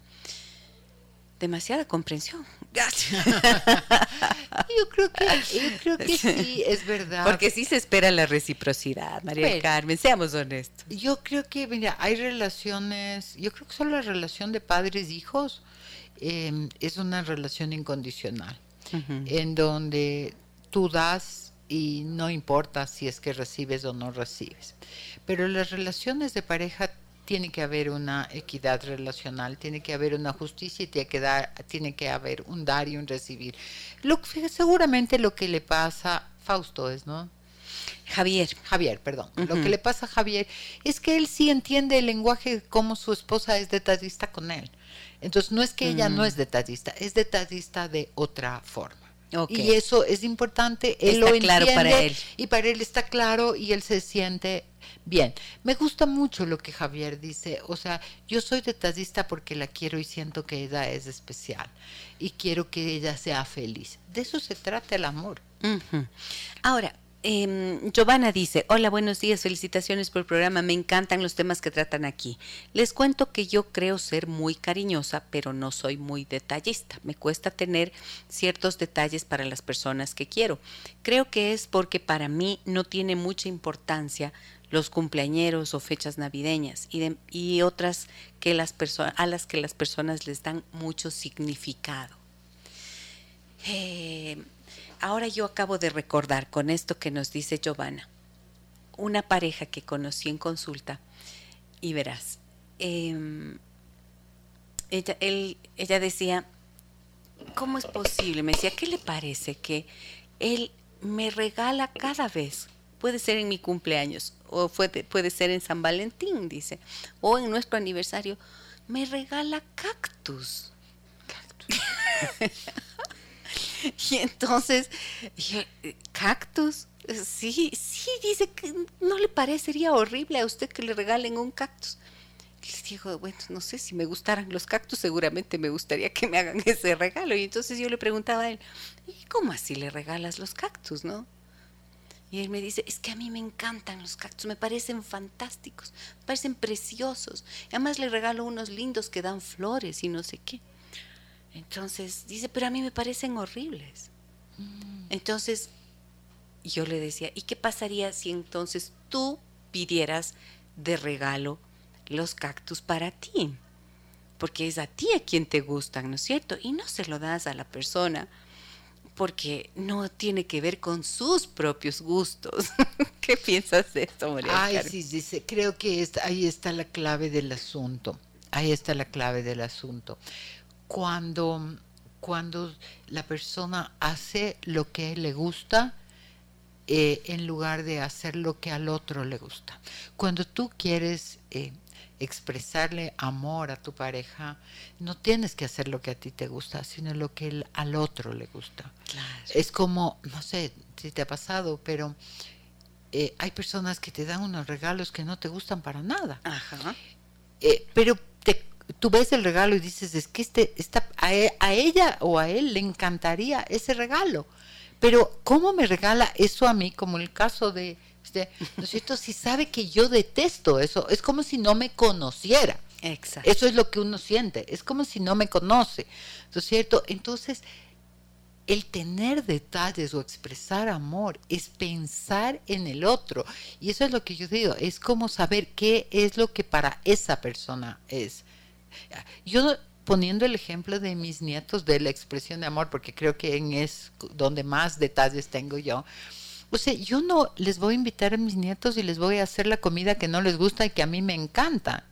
demasiada comprensión. yo creo que, yo creo que sí. es verdad. Porque sí se espera la reciprocidad, María Carmen, seamos honestos. Yo creo que, mira, hay relaciones, yo creo que solo la relación de padres-hijos em, es una relación incondicional, en donde tú das y no importa si es que recibes o no recibes. Pero las relaciones de pareja tiene que haber una equidad relacional, tiene que haber una justicia y tiene que, dar, tiene que haber un dar y un recibir. Lo, seguramente lo que le pasa, a Fausto es, ¿no? Javier. Javier, perdón. Lo que le pasa a Javier es que él sí entiende el lenguaje como su esposa es detallista con él. Entonces no es que ella no es detallista, es detallista de otra forma. Y eso es importante, él lo entiende claro para él. y para él está claro y él se siente bien. Me gusta mucho lo que Javier dice, o sea, yo soy detallista porque la quiero y siento que ella es especial y quiero que ella sea feliz. De eso se trata el amor. Ahora, eh, Giovanna dice, hola, buenos días, felicitaciones por el programa, me encantan los temas que tratan aquí. Les cuento que yo creo ser muy cariñosa, pero no soy muy detallista. Me cuesta tener ciertos detalles para las personas que quiero. Creo que es porque para mí no tiene mucha importancia los cumpleañeros o fechas navideñas y, y otras que las a las que las personas les dan mucho significado. Eh, ahora yo acabo de recordar con esto que nos dice Giovanna, una pareja que conocí en consulta y verás, em, ella, él, ella decía, ¿cómo es posible? Me decía, ¿qué le parece que él me regala cada vez? Puede ser en mi cumpleaños o puede, puede ser en San Valentín, dice, o en nuestro aniversario, me regala cactus. y entonces, cactus, sí, sí, dice que no le parecería horrible a usted que le regalen un cactus. Les digo, bueno, no sé si me gustaran los cactus, seguramente me gustaría que me hagan ese regalo. Y entonces yo le preguntaba a él, ¿y cómo así le regalas los cactus, no? Y él me dice, es que a mí me encantan los cactus, me parecen fantásticos, me parecen preciosos. además le regalo unos lindos que dan flores y no sé qué. Entonces dice, pero a mí me parecen horribles. Mm. Entonces yo le decía, ¿y qué pasaría si entonces tú pidieras de regalo los cactus para ti? Porque es a ti a quien te gustan, ¿no es cierto? Y no se lo das a la persona porque no tiene que ver con sus propios gustos. ¿Qué piensas de esto, María? Ay, sí, sí, creo que ahí está la clave del asunto. Ahí está la clave del asunto. Cuando, cuando la persona hace lo que le gusta, eh, en lugar de hacer lo que al otro le gusta. Cuando tú quieres eh, expresarle amor a tu pareja, no tienes que hacer lo que a ti te gusta, sino lo que al otro le gusta. Es como, no sé si te ha pasado, pero eh, hay personas que te dan unos regalos que no te gustan para nada. Eh, pero tú ves el regalo y dices, es que este, está, e, a, ella o a él le encantaría ese regalo. Pero ¿cómo me regala eso a mí? Como el caso de este, ¿no es cierto? Si sabe que yo detesto eso, es como si no me conociera. Exacto. Eso es lo que uno siente, es como si no me conoce, ¿no es cierto? Entonces, el tener detalles o expresar amor es pensar en el otro. Y eso es lo que yo digo, es como saber qué es lo que para esa persona es. Yo poniendo el ejemplo de mis nietos de la expresión de amor, porque creo que en es donde más detalles tengo yo, o sea, yo no les voy a invitar a mis nietos y les voy a hacer la comida que no les gusta y que a mí me encanta.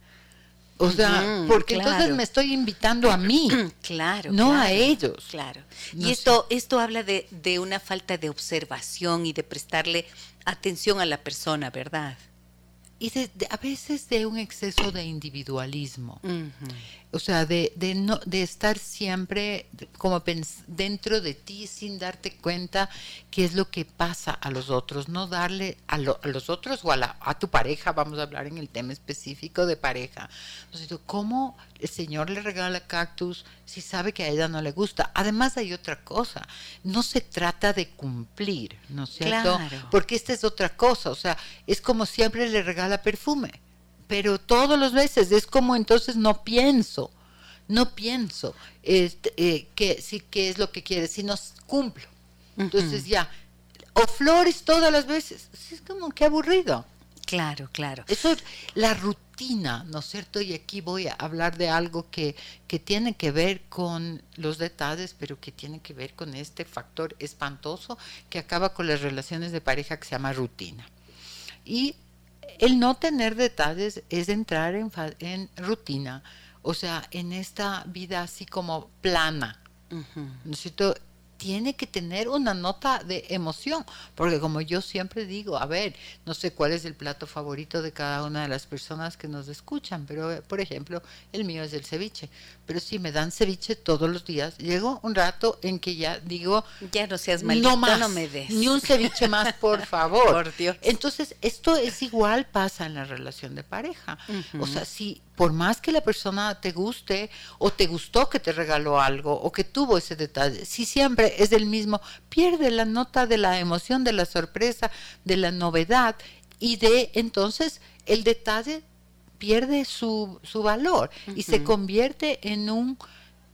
O sea, porque entonces me estoy invitando a mí, claro, no a ellos. Claro. y esto, esto habla de, de una falta de observación y de prestarle atención a la persona, ¿verdad? Y a veces de un exceso de individualismo. O sea, de, de, no, de estar siempre como dentro de ti sin darte cuenta qué es lo que pasa a los otros, no darle a, los otros o a, la, a, tu pareja, vamos a hablar en el tema específico de pareja. Entonces, ¿cómo el Señor le regala cactus si sabe que a ella no le gusta? Además hay otra cosa, no se trata de cumplir, ¿no es cierto? Porque esta es otra cosa, o sea, es como siempre le regala perfume pero todos los veces es como entonces no pienso, no pienso este, eh, que sí que es lo que quiere, sino cumplo. Entonces ya, o flores todas las veces, es como que aburrido. Claro, claro. Eso es la rutina, ¿no es cierto? Y aquí voy a hablar de algo que, que tiene que ver con los detalles, pero que tiene que ver con este factor espantoso que acaba con las relaciones de pareja que se llama rutina. Y el no tener detalles es entrar en, en rutina, o sea, en esta vida así como plana. ¿No tiene que tener una nota de emoción, porque como yo siempre digo, a ver, no sé cuál es el plato favorito de cada una de las personas que nos escuchan, pero por ejemplo, el mío es el ceviche, pero si me dan ceviche todos los días, llego un rato en que ya digo, ya no seas maldito, no, más, no me des. Ni un ceviche más, por favor. por Dios. Entonces, esto es igual pasa en la relación de pareja. O sea, si por más que la persona te guste o te gustó que te regaló algo o que tuvo ese detalle, si siempre es el mismo, pierde la nota de la emoción, de la sorpresa, de la novedad y de entonces el detalle pierde su, su valor y se convierte en un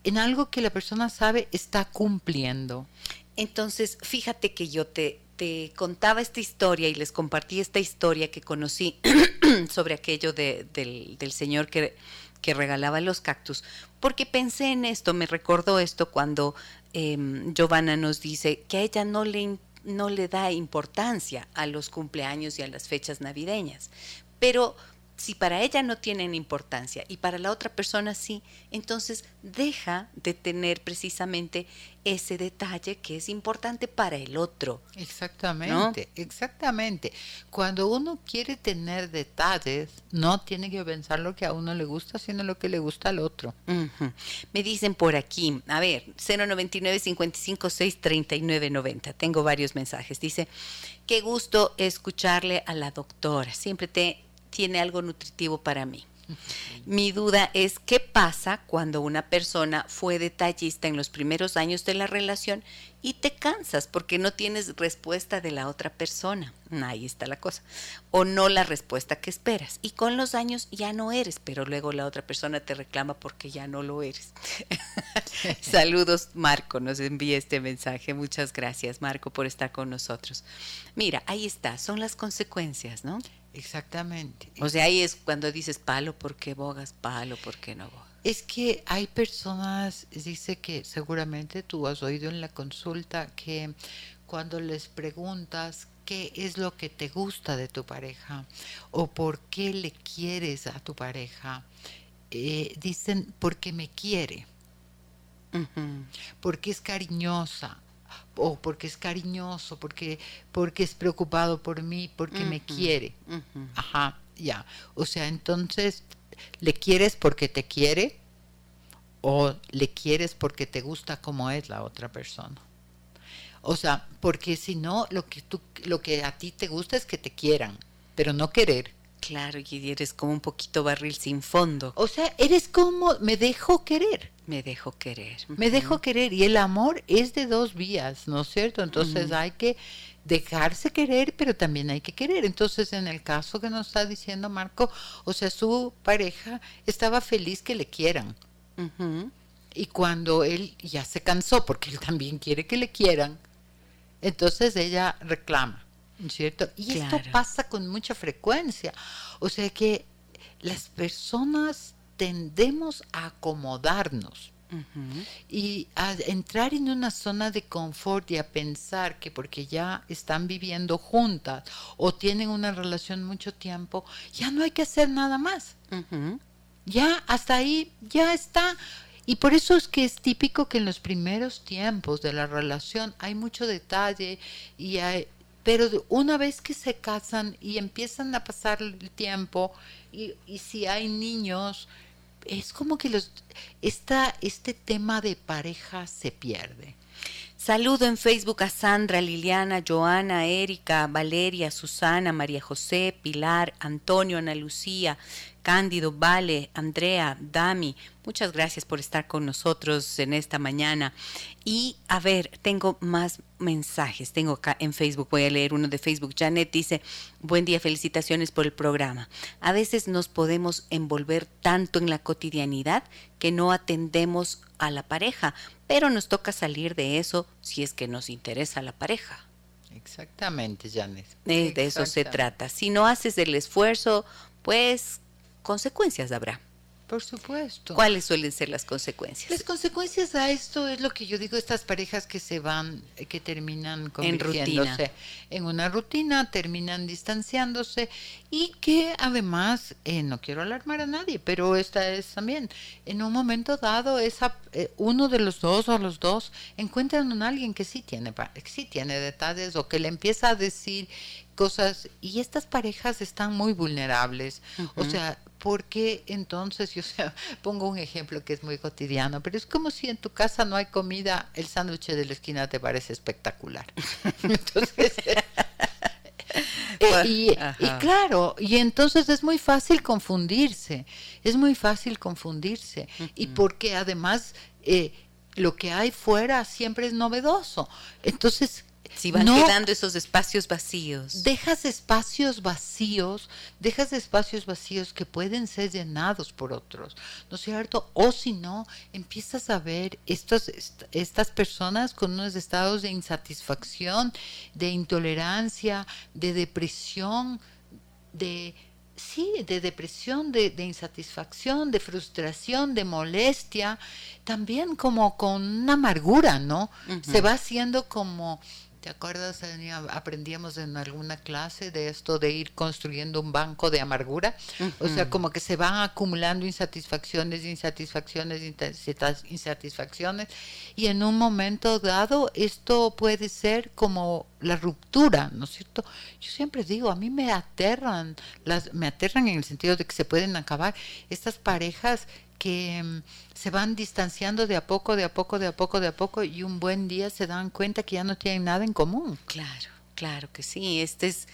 en algo que la persona sabe está cumpliendo. Entonces, fíjate que yo te, te contaba esta historia y les compartí esta historia que conocí sobre aquello del, señor que, que, regalaba los cactus, porque pensé en esto, me recordó esto cuando em, Giovanna nos dice que a ella no le, no le da importancia a los cumpleaños y a las fechas navideñas, pero si para ella no tienen importancia y para la otra persona sí, entonces deja de tener precisamente ese detalle que es importante para el otro. Exactamente, exactamente. Cuando uno quiere tener detalles, no tiene que pensar lo que a uno le gusta, sino lo que le gusta al otro. Me dicen por aquí, a ver, 099 556 3990. Tengo varios mensajes. Dice, qué gusto escucharle a la doctora. Siempre te tiene algo nutritivo para mí. Mi duda es qué pasa cuando una persona fue detallista en los primeros años de la relación y te cansas porque no tienes respuesta de la otra persona. Ahí está la cosa. O no la respuesta que esperas. Y con los años ya no eres, pero luego la otra persona te reclama porque ya no lo eres. Saludos, Marco, nos envía este mensaje. Muchas gracias, Marco, por estar con nosotros. Mira, ahí está, son las consecuencias, ¿no? Exactamente. O sea, ahí es cuando dices palo, ¿por qué bogas? Palo, ¿por qué no bogas? Es que hay personas, dice que seguramente tú has oído en la consulta que cuando les preguntas qué es lo que te gusta de tu pareja o por qué le quieres a tu pareja, eh, dicen porque me quiere, porque es cariñosa, o porque es cariñoso, porque, porque es preocupado por mí, porque me quiere. Ajá, ya. O sea, entonces, ¿le quieres porque te quiere? ¿O le quieres porque te gusta como es la otra persona? O sea, porque si no, lo que, tú, lo que a ti te gusta es que te quieran, pero no querer. Claro, y eres como un poquito barril sin fondo. O sea, eres como me dejo querer. Me dejo querer. Me dejo querer. Y el amor es de dos vías, ¿no es cierto? Entonces hay que dejarse querer, pero también hay que querer. Entonces, en el caso que nos está diciendo Marco, o sea, su pareja estaba feliz que le quieran. Y cuando él ya se cansó, porque él también quiere que le quieran, entonces ella reclama. ¿Cierto? Y esto pasa con mucha frecuencia. O sea que las personas tendemos a acomodarnos y a entrar en una zona de confort y a pensar que porque ya están viviendo juntas o tienen una relación mucho tiempo, ya no hay que hacer nada más. Ya hasta ahí, ya está. Y por eso es que es típico que en los primeros tiempos de la relación hay mucho detalle y hay, pero una vez que se casan y empiezan a pasar el tiempo, y, si hay niños, es como que los, esta, este tema de pareja se pierde. Saludo en Facebook a Sandra, Liliana, Joana, Erika, Valeria, Susana, María José, Pilar, Antonio, Ana Lucía, Cándido, Vale, Andrea, Dami. Muchas gracias por estar con nosotros en esta mañana. Y a ver, tengo más mensajes. Tengo acá en Facebook, voy a leer uno de Facebook. Janet dice, buen día, felicitaciones por el programa. A veces nos podemos envolver tanto en la cotidianidad que no atendemos a la pareja, pero nos toca salir de eso si es que nos interesa la pareja. Exactamente, Janet. de eso se trata. Si no haces el esfuerzo, pues consecuencias habrá. Por supuesto. ¿Cuáles suelen ser las consecuencias? Las consecuencias a esto es lo que yo digo, estas parejas que se van, eh, que terminan convirtiéndose en, una rutina, terminan distanciándose y que además, eh, no quiero alarmar a nadie, pero esta es también, en un momento dado, esa, eh, uno de los dos o los dos encuentran a alguien que sí tiene, sí tiene detalles o que le empieza a decir cosas y estas parejas están muy vulnerables. O sea, porque entonces, yo sea, pongo un ejemplo que es muy cotidiano, pero es como si en tu casa no hay comida, el sándwich de la esquina te parece espectacular. entonces, eh, y, claro, y entonces es muy fácil confundirse, es muy fácil confundirse, y porque además eh, lo que hay fuera siempre es novedoso. Entonces, si van quedando esos espacios vacíos. Dejas espacios vacíos, dejas espacios vacíos que pueden ser llenados por otros, ¿no es cierto? O si no, empiezas a ver estos, estas personas con unos estados de insatisfacción, de intolerancia, de depresión, de sí, de depresión, de, insatisfacción, de frustración, de molestia, también como con una amargura, ¿no? Se va haciendo como ¿Te acuerdas? Aprendíamos en alguna clase de esto de ir construyendo un banco de amargura. O sea, como que se van acumulando insatisfacciones, insatisfacciones, insatisfacciones. Y en un momento dado, esto puede ser como la ruptura, ¿no es cierto? Yo siempre digo, a mí me aterran, las, me aterran en el sentido de que se pueden acabar estas parejas que mm, se van distanciando de a poco, de a poco, de a poco, de a poco y un buen día se dan cuenta que ya no tienen nada en común. Claro, claro que sí. Este es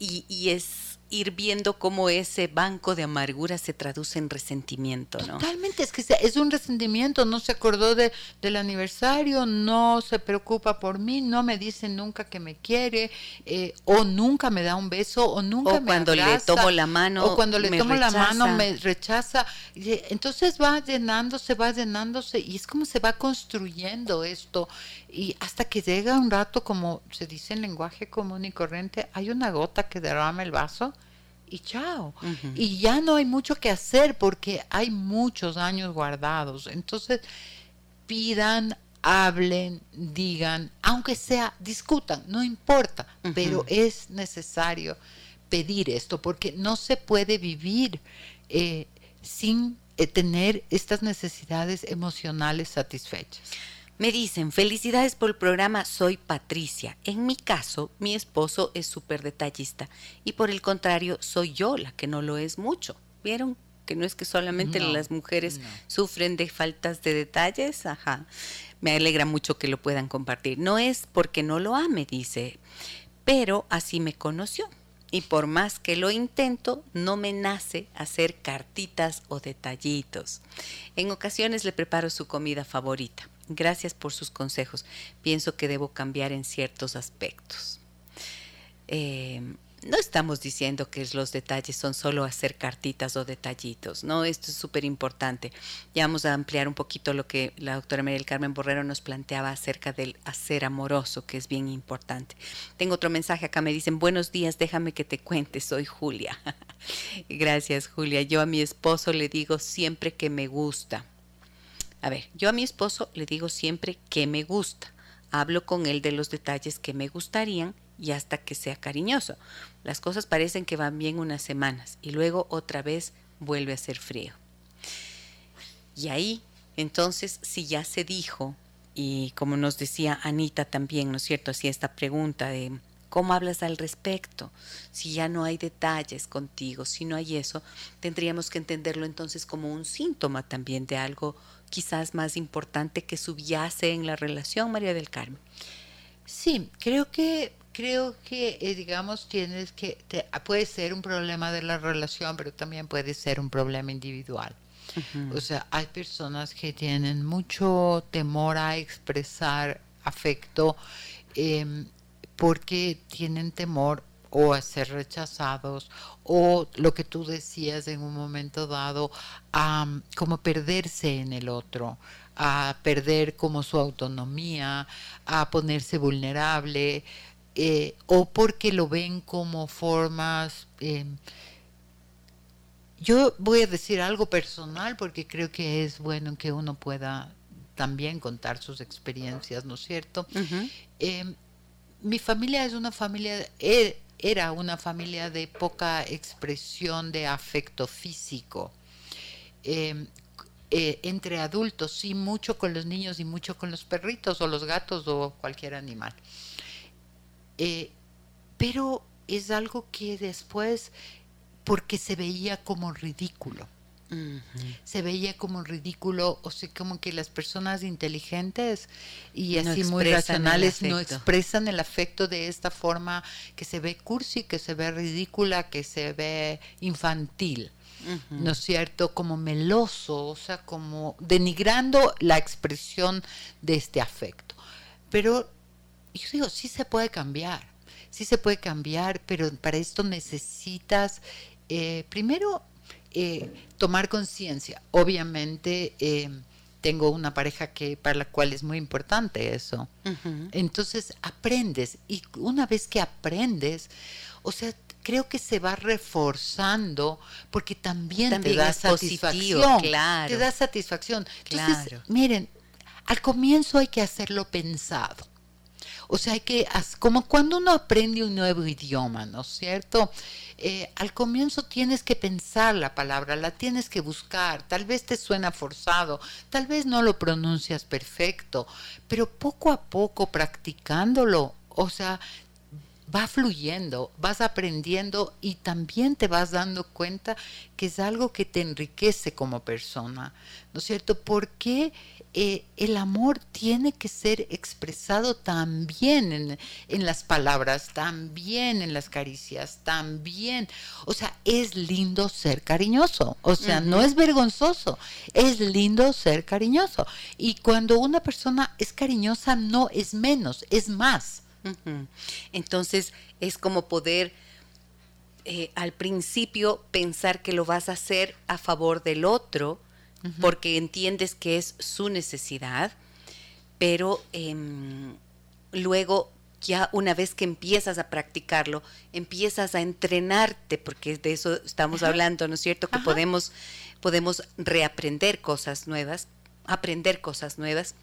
y, y es ir viendo cómo ese banco de amargura se traduce en resentimiento, ¿no? Totalmente, es que es un resentimiento, no se acordó de, del aniversario, no se preocupa por mí, no me dice nunca que me quiere, eh, o nunca me da un beso, o nunca o cuando le tomo la mano, o cuando le tomo la mano me rechaza. Entonces va llenándose, va llenándose, y es como se va construyendo esto, y hasta que llega un rato, como se dice en lenguaje común y corriente, hay una gota que derrama el vaso y chao. Y ya no hay mucho que hacer porque hay muchos años guardados. Entonces, pidan, hablen, digan, aunque sea, discutan, no importa, pero es necesario pedir esto porque no se puede vivir eh, sin eh, tener estas necesidades emocionales satisfechas. Me dicen, felicidades por el programa, soy Patricia. En mi caso, mi esposo es súper detallista y por el contrario, soy yo la que no lo es mucho. ¿Vieron? Que no es que solamente las mujeres sufren de faltas de detalles. Ajá. Me alegra mucho que lo puedan compartir. No es porque no lo ame, dice, pero así me conoció. Y por más que lo intento, no me nace hacer cartitas o detallitos. En ocasiones le preparo su comida favorita Gracias por sus consejos. Pienso que debo cambiar en ciertos aspectos. Eh, no estamos diciendo que los detalles son solo hacer cartitas o detallitos, ¿no? Esto es súper importante. Ya vamos a ampliar un poquito lo que la doctora María del Carmen Borrero nos planteaba acerca del hacer amoroso, que es bien importante. Tengo otro mensaje acá, me dicen, buenos días, déjame que te cuente, soy Julia. Gracias, Julia. Yo a mi esposo le digo siempre que me gusta. A ver, yo a mi esposo le digo siempre que me gusta. Hablo con él de los detalles que me gustarían y hasta que sea cariñoso. Las cosas parecen que van bien unas semanas y luego otra vez vuelve a ser frío. Y ahí, entonces, si ya se dijo, y como nos decía Anita también, ¿no es cierto? Hacía esta pregunta de ¿Cómo hablas al respecto? Si ya no hay detalles contigo, si no hay eso, tendríamos que entenderlo entonces como un síntoma también de algo quizás más importante que subyace en la relación, María del Carmen. Sí, creo que creo que eh, digamos tienes que puede ser un problema de la relación, pero también puede ser un problema individual. O sea, hay personas que tienen mucho temor a expresar afecto eh, porque tienen temor o a ser rechazados o lo que tú decías en un momento dado, a como perderse en el otro, a perder como su autonomía, a ponerse vulnerable, eh, o porque lo ven como formas... Eh, yo voy a decir algo personal porque creo que es bueno que uno pueda también contar sus experiencias, ¿no es cierto? mi familia es una familia, e, era una familia de poca expresión de afecto físico. Em, eh, entre adultos, sí, mucho con los niños y mucho con los perritos o los gatos o cualquier animal. Eh, pero es algo que después, porque se veía como ridículo se veía como ridículo, o sea, como que las personas inteligentes y así muy racionales no expresan el afecto de esta forma que se ve cursi, que se ve ridícula, que se ve infantil. ¿No es cierto? Como meloso, o sea, como denigrando la expresión de este afecto. Pero yo digo, sí se puede cambiar, sí se puede cambiar, pero para esto necesitas, eh, primero, eh, tomar conciencia. Obviamente eh, tengo una pareja que para la cual es muy importante eso. Entonces aprendes y una vez que aprendes, o sea, creo que se va reforzando porque también, te da satisfacción. Te da satisfacción. Entonces, miren, al comienzo hay que hacerlo pensado. O sea, hay que, como cuando uno aprende un nuevo idioma, ¿no es cierto? Eh, al comienzo tienes que pensar la palabra, la tienes que buscar, tal vez te suena forzado, tal vez no lo pronuncias perfecto, pero poco a poco practicándolo, o sea, va fluyendo, vas aprendiendo y también te vas dando cuenta que es algo que te enriquece como persona, ¿no es cierto? Porque eh, el amor tiene que ser expresado también en, en, las palabras, también en las caricias, también. O sea, es lindo ser cariñoso, o sea, no es vergonzoso, es lindo ser cariñoso. Y cuando una persona es cariñosa, no es menos, es más. Entonces es como poder eh, al principio pensar que lo vas a hacer a favor del otro, porque entiendes que es su necesidad, pero em, luego ya una vez que empiezas a practicarlo, empiezas a entrenarte, porque de eso estamos hablando, ¿no es cierto? Que podemos, podemos reaprender cosas nuevas, aprender cosas nuevas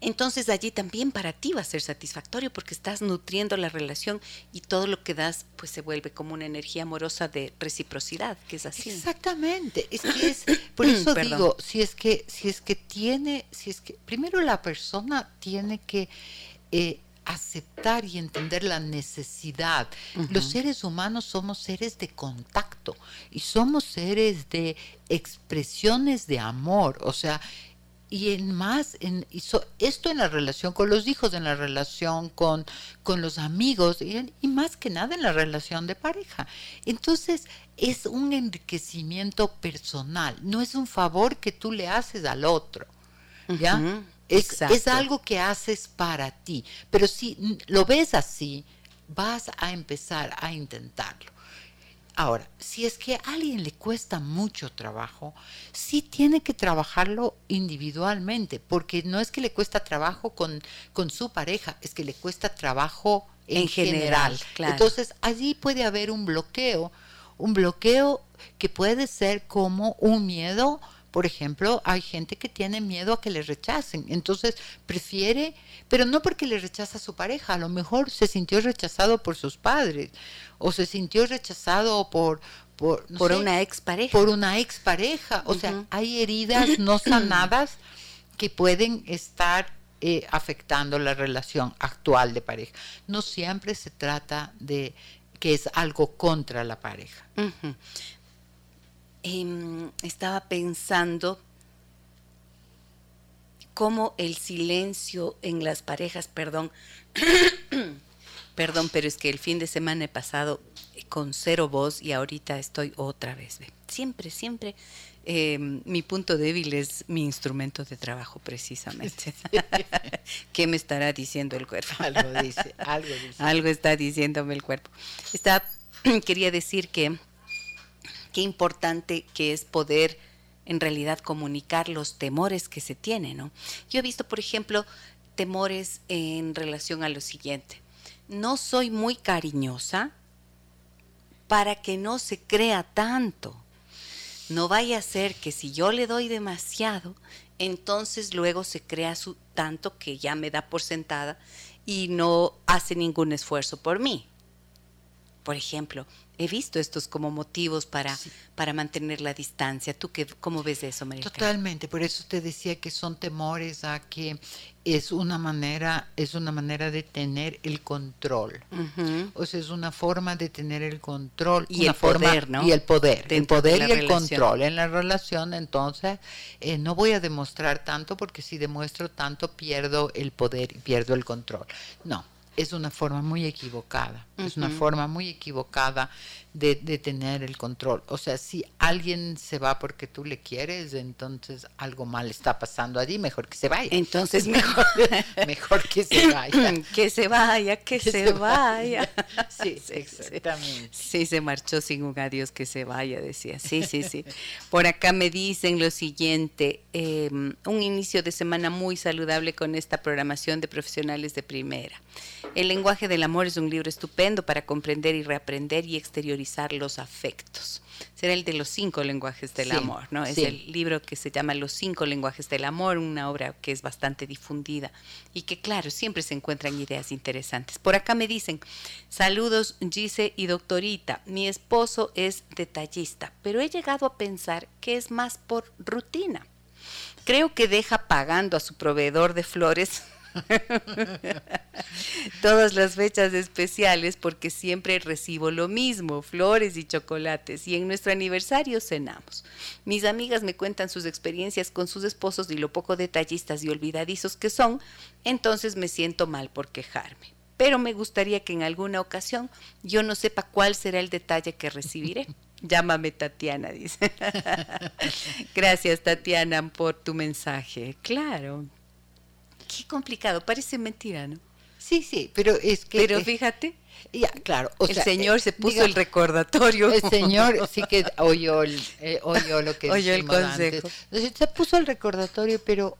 entonces allí también para ti va a ser satisfactorio porque estás nutriendo la relación y todo lo que das pues se vuelve como una energía amorosa de reciprocidad, que es así. Exactamente, es que es, por eso digo, si es que, si es que tiene, si es que, primero la persona tiene que eh, aceptar y entender la necesidad. Los seres humanos somos seres de contacto y somos seres de expresiones de amor, o sea, y en más, en, esto en la relación con los hijos, en la relación con, con los amigos y, y, más que nada en la relación de pareja. Entonces es un enriquecimiento personal, no es un favor que tú le haces al otro. ¿Ya? es, es, algo que haces para ti. Pero si lo ves así, vas a empezar a intentarlo. Ahora, si es que a alguien le cuesta mucho trabajo, sí tiene que trabajarlo individualmente, porque no es que le cuesta trabajo con, con su pareja, es que le cuesta trabajo en, general. Entonces, allí puede haber un bloqueo, un bloqueo que puede ser como un miedo por ejemplo, hay gente que tiene miedo a que le rechacen, entonces prefiere, pero no porque le rechaza a su pareja, a lo mejor se sintió rechazado por sus padres o se sintió rechazado por por, por una expareja. Por una expareja, o sea, hay heridas no sanadas que pueden estar eh, afectando la relación actual de pareja. No siempre se trata de que es algo contra la pareja. Em, estaba pensando cómo el silencio en las parejas, perdón, perdón, pero es que el fin de semana he pasado con cero voz y ahorita estoy otra vez. Siempre, siempre em, mi punto débil es mi instrumento de trabajo, precisamente. ¿Qué me estará diciendo el cuerpo? Algo dice, algo dice. Algo está diciéndome el cuerpo. Está, quería decir que qué importante que es poder en realidad comunicar los temores que se tienen, ¿no? Yo he visto, por ejemplo, temores en relación a lo siguiente. No soy muy cariñosa para que no se crea tanto. No vaya a ser que si yo le doy demasiado, entonces luego se crea su tanto que ya me da por sentada y no hace ningún esfuerzo por mí. Por ejemplo, he visto estos como motivos para, para mantener la distancia. ¿Tú qué, cómo ves eso, María? Totalmente, por eso te decía que son temores a que es una manera, es una manera de tener el control. O sea, es una forma de tener el control. Y el poder, ¿no? Y el poder. el poder y el control en la relación. Entonces, eh, no voy a demostrar tanto porque si demuestro tanto pierdo el poder y pierdo el control. No, es una forma muy equivocada, es una forma muy equivocada de, tener el control. O sea, si alguien se va porque tú le quieres, entonces algo mal está pasando allí, mejor que se vaya. Entonces mejor, mejor que se vaya. que se vaya, que, se, vaya. Sí, exactamente. Sí, se marchó sin un adiós, que se vaya, decía. Sí, sí, sí. Por acá me dicen lo siguiente, em, un inicio de semana muy saludable con esta programación de profesionales de primera. El lenguaje del amor es un libro estupendo para comprender y reaprender y exteriorizar los afectos. Será el de los cinco lenguajes del amor, ¿no? Es el libro que se llama Los cinco lenguajes del amor, una obra que es bastante difundida y que, claro, siempre se encuentran ideas interesantes. Por acá me dicen, saludos Gise y doctorita, mi esposo es detallista, pero he llegado a pensar que es más por rutina. Creo que deja pagando a su proveedor de flores todas las fechas especiales porque siempre recibo lo mismo, flores y chocolates, y en nuestro aniversario cenamos. Mis amigas me cuentan sus experiencias con sus esposos y lo poco detallistas y olvidadizos que son, entonces me siento mal por quejarme. Pero me gustaría que en alguna ocasión yo no sepa cuál será el detalle que recibiré. Llámame Tatiana, dice. Gracias Tatiana por tu mensaje. Claro, Qué complicado, parece mentira, ¿no? Sí, sí, pero es que... Pero fíjate. Ya, claro. el señor se puso el recordatorio. El señor sí que oyó, eh, oyó lo que oyó el consejo. Se puso el recordatorio, pero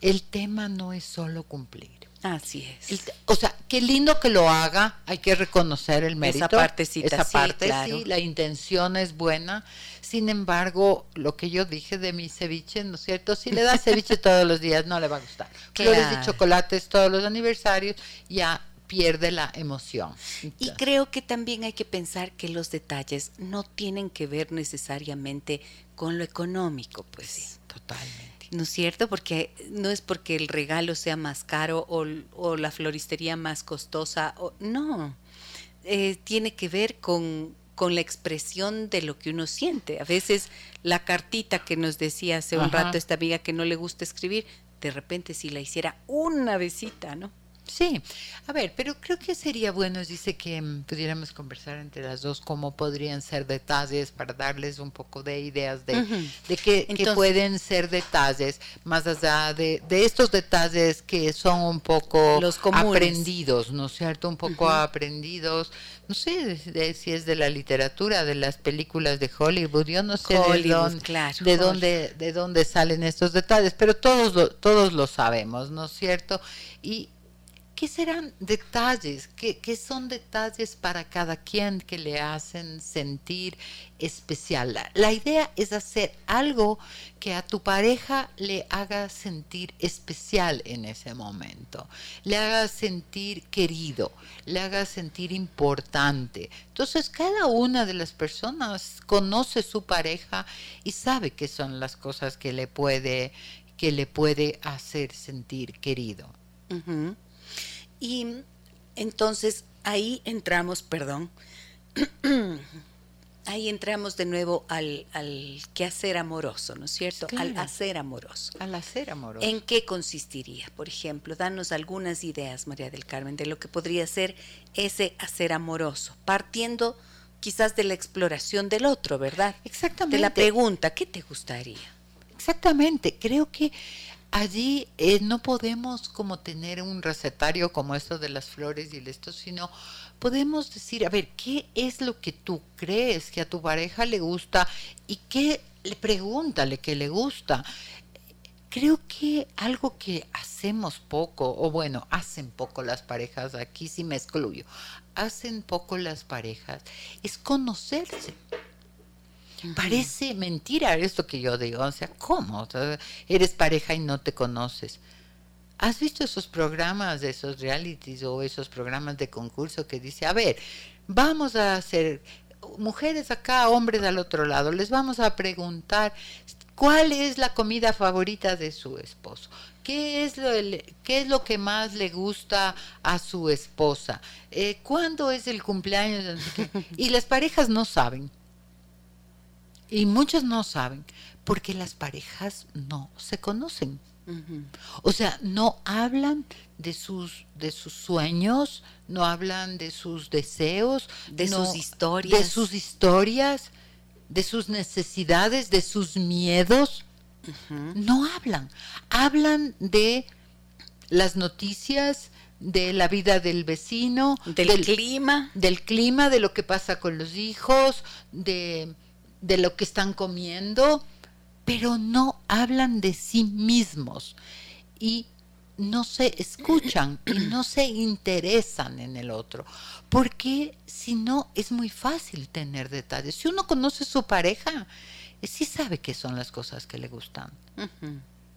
el tema no es solo cumplir. Así es. o sea, qué lindo que lo haga, hay que reconocer el mérito. Esa partecita, esa parte, sí, la intención es buena. Sin embargo, lo que yo dije de mi ceviche, ¿no es cierto? Si le das ceviche todos los días, no le va a gustar. Flores y chocolates todos los aniversarios, ya pierde la emoción. Y creo que también hay que pensar que los detalles no tienen que ver necesariamente con lo económico, pues. Sí, totalmente. ¿no es cierto? Porque no es porque el regalo sea más caro o, la floristería más costosa, o, no, eh, tiene que ver con, con la expresión de lo que uno siente. A veces la cartita que nos decía hace un rato esta amiga que no le gusta escribir, de repente si la hiciera una besita, ¿no? Sí, a ver, pero creo que sería bueno, dice que mm, pudiéramos conversar entre las dos cómo podrían ser detalles para darles un poco de ideas de, de qué, pueden ser detalles, más allá de, de, estos detalles que son un poco Los aprendidos, ¿no es cierto? Un poco aprendidos, no sé si es de la literatura, de las películas de Hollywood, yo no sé de, dónde, de, dónde, de dónde salen estos detalles, pero todos todos lo sabemos, ¿no es cierto? Y ¿Qué serán detalles? ¿Qué, son detalles para cada quien que le hacen sentir especial? La, idea es hacer algo que a tu pareja le haga sentir especial en ese momento, le haga sentir querido, le haga sentir importante. Entonces cada una de las personas conoce su pareja y sabe qué son las cosas que le puede, que le puede hacer sentir querido. Y entonces ahí entramos, perdón, ahí entramos de nuevo al, al quehacer amoroso, ¿no es cierto? Al hacer amoroso. Al hacer amoroso. ¿En qué consistiría? Por ejemplo, danos algunas ideas, María del Carmen, de lo que podría ser ese hacer amoroso, partiendo quizás de la exploración del otro, ¿verdad? Exactamente. De la pregunta, ¿qué te gustaría? Exactamente. Creo que allí eh, no podemos como tener un recetario como esto de las flores y esto, sino podemos decir, a ver, ¿qué es lo que tú crees que a tu pareja le gusta y qué le pregúntale que le gusta? Creo que algo que hacemos poco, o bueno, hacen poco las parejas, aquí sí me excluyo, hacen poco las parejas, es conocerse. Parece mentira esto que yo digo. O sea, ¿cómo? eres pareja y no te conoces. ¿Has visto esos programas de esos realities o esos programas de concurso que dice, a ver, vamos a hacer mujeres acá, hombres al otro lado, les vamos a preguntar cuál es la comida favorita de su esposo, qué es lo, qué es lo que más le gusta a su esposa, eh, cuándo es el cumpleaños, y las parejas no saben. Y muchos no saben porque las parejas no se conocen. O sea, no hablan de sus de sus sueños, no hablan de sus deseos, de sus historias, de sus historias, de sus necesidades, de sus miedos. No hablan. Hablan de las noticias, de la vida del vecino, del clima, del clima, de lo que pasa con los hijos, de de lo que están comiendo, pero no hablan de sí mismos. Y no se escuchan y no se interesan en el otro. Porque si no, es muy fácil tener detalles. Si uno conoce su pareja, sí sabe qué son las cosas que le gustan.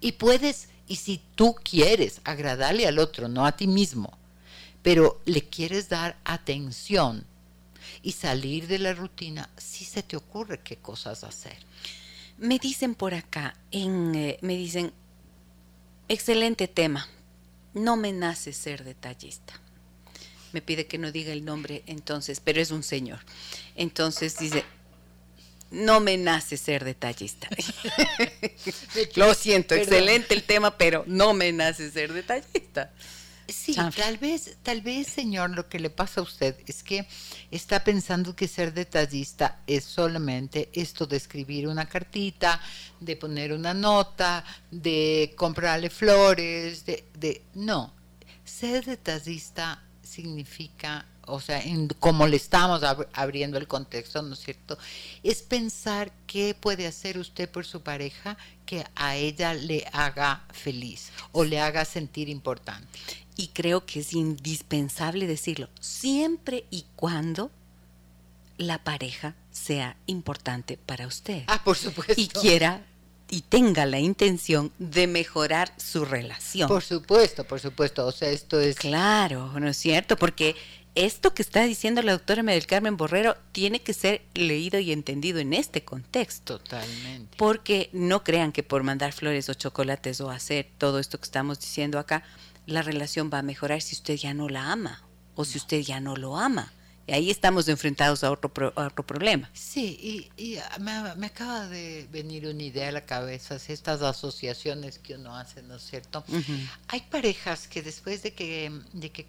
Y puedes, y si tú quieres agradarle al otro, no a ti mismo, pero le quieres dar atención y salir de la rutina, sí se te ocurre qué cosas hacer. Me dicen por acá, en, eh, me dicen, excelente tema, no me nace ser detallista. Me pide que no diga el nombre entonces, pero es un señor. Entonces dice, no me nace ser detallista. Lo siento, excelente el tema, pero no me nace ser detallista. Sí, tal vez, tal vez, señor, lo que le pasa a usted es que está pensando que ser detallista es solamente esto de escribir una cartita, de poner una nota, de comprarle flores, de, de no. Ser detallista significa o sea, en, como le estamos abriendo el contexto, ¿no es cierto? Es pensar qué puede hacer usted por su pareja que a ella le haga feliz o le haga sentir importante. Y creo que es indispensable decirlo, siempre y cuando la pareja sea importante para usted. Ah, por supuesto. Y quiera y tenga la intención de mejorar su relación. Por supuesto, por supuesto. O sea, esto es... Claro, ¿no es cierto? Porque esto que está diciendo la doctora Medel Carmen Borrero tiene que ser leído y entendido en este contexto. Totalmente. Porque no crean que por mandar flores o chocolates o hacer todo esto que estamos diciendo acá, la relación va a mejorar si usted ya no la ama o si usted ya no lo ama. Y ahí estamos enfrentados a otro, otro problema. Sí, y, me, acaba de venir una idea a la cabeza, estas asociaciones que uno hace, ¿no es cierto? Hay parejas que después de que, de que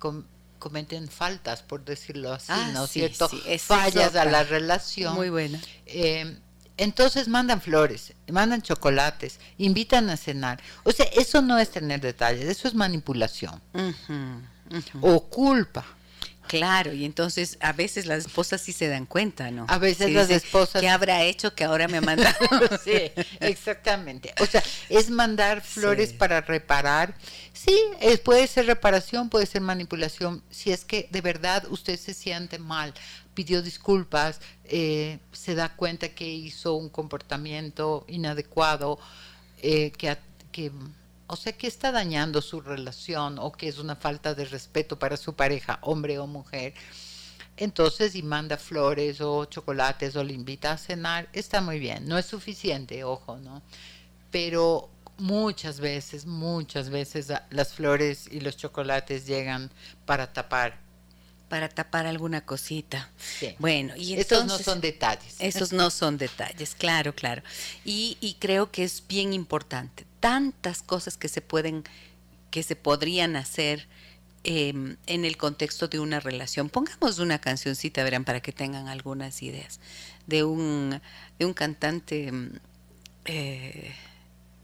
cometen faltas, por decirlo así, ah, ¿no es cierto? Fallas a la relación. Muy buena. Eh, entonces mandan flores, mandan chocolates, invitan a cenar. O sea, eso no es tener detalles, eso es manipulación. O culpa. Claro, y entonces a veces las esposas sí se dan cuenta, ¿no? A veces las esposas. ¿Qué habrá hecho que ahora me ha mandado? sí, exactamente. O sea, es mandar flores para reparar. Sí, puede ser reparación, puede ser manipulación. Si es que de verdad usted se siente mal, pidió disculpas, eh, se da cuenta que hizo un comportamiento inadecuado, eh, que, que o sea, que está dañando su relación o que es una falta de respeto para su pareja, hombre o mujer, entonces y manda flores o chocolates o le invita a cenar, está muy bien. No es suficiente, ojo, ¿no? Pero muchas veces, muchas veces las flores y los chocolates llegan para tapar para tapar alguna cosita. Bueno, y esos no son detalles. Esos no son detalles, claro, claro. Y, y creo que es bien importante. Tantas cosas que se pueden, que se podrían hacer em, en el contexto de una relación. Pongamos una cancioncita, verán, para que tengan algunas ideas. De un, de un cantante, em, eh,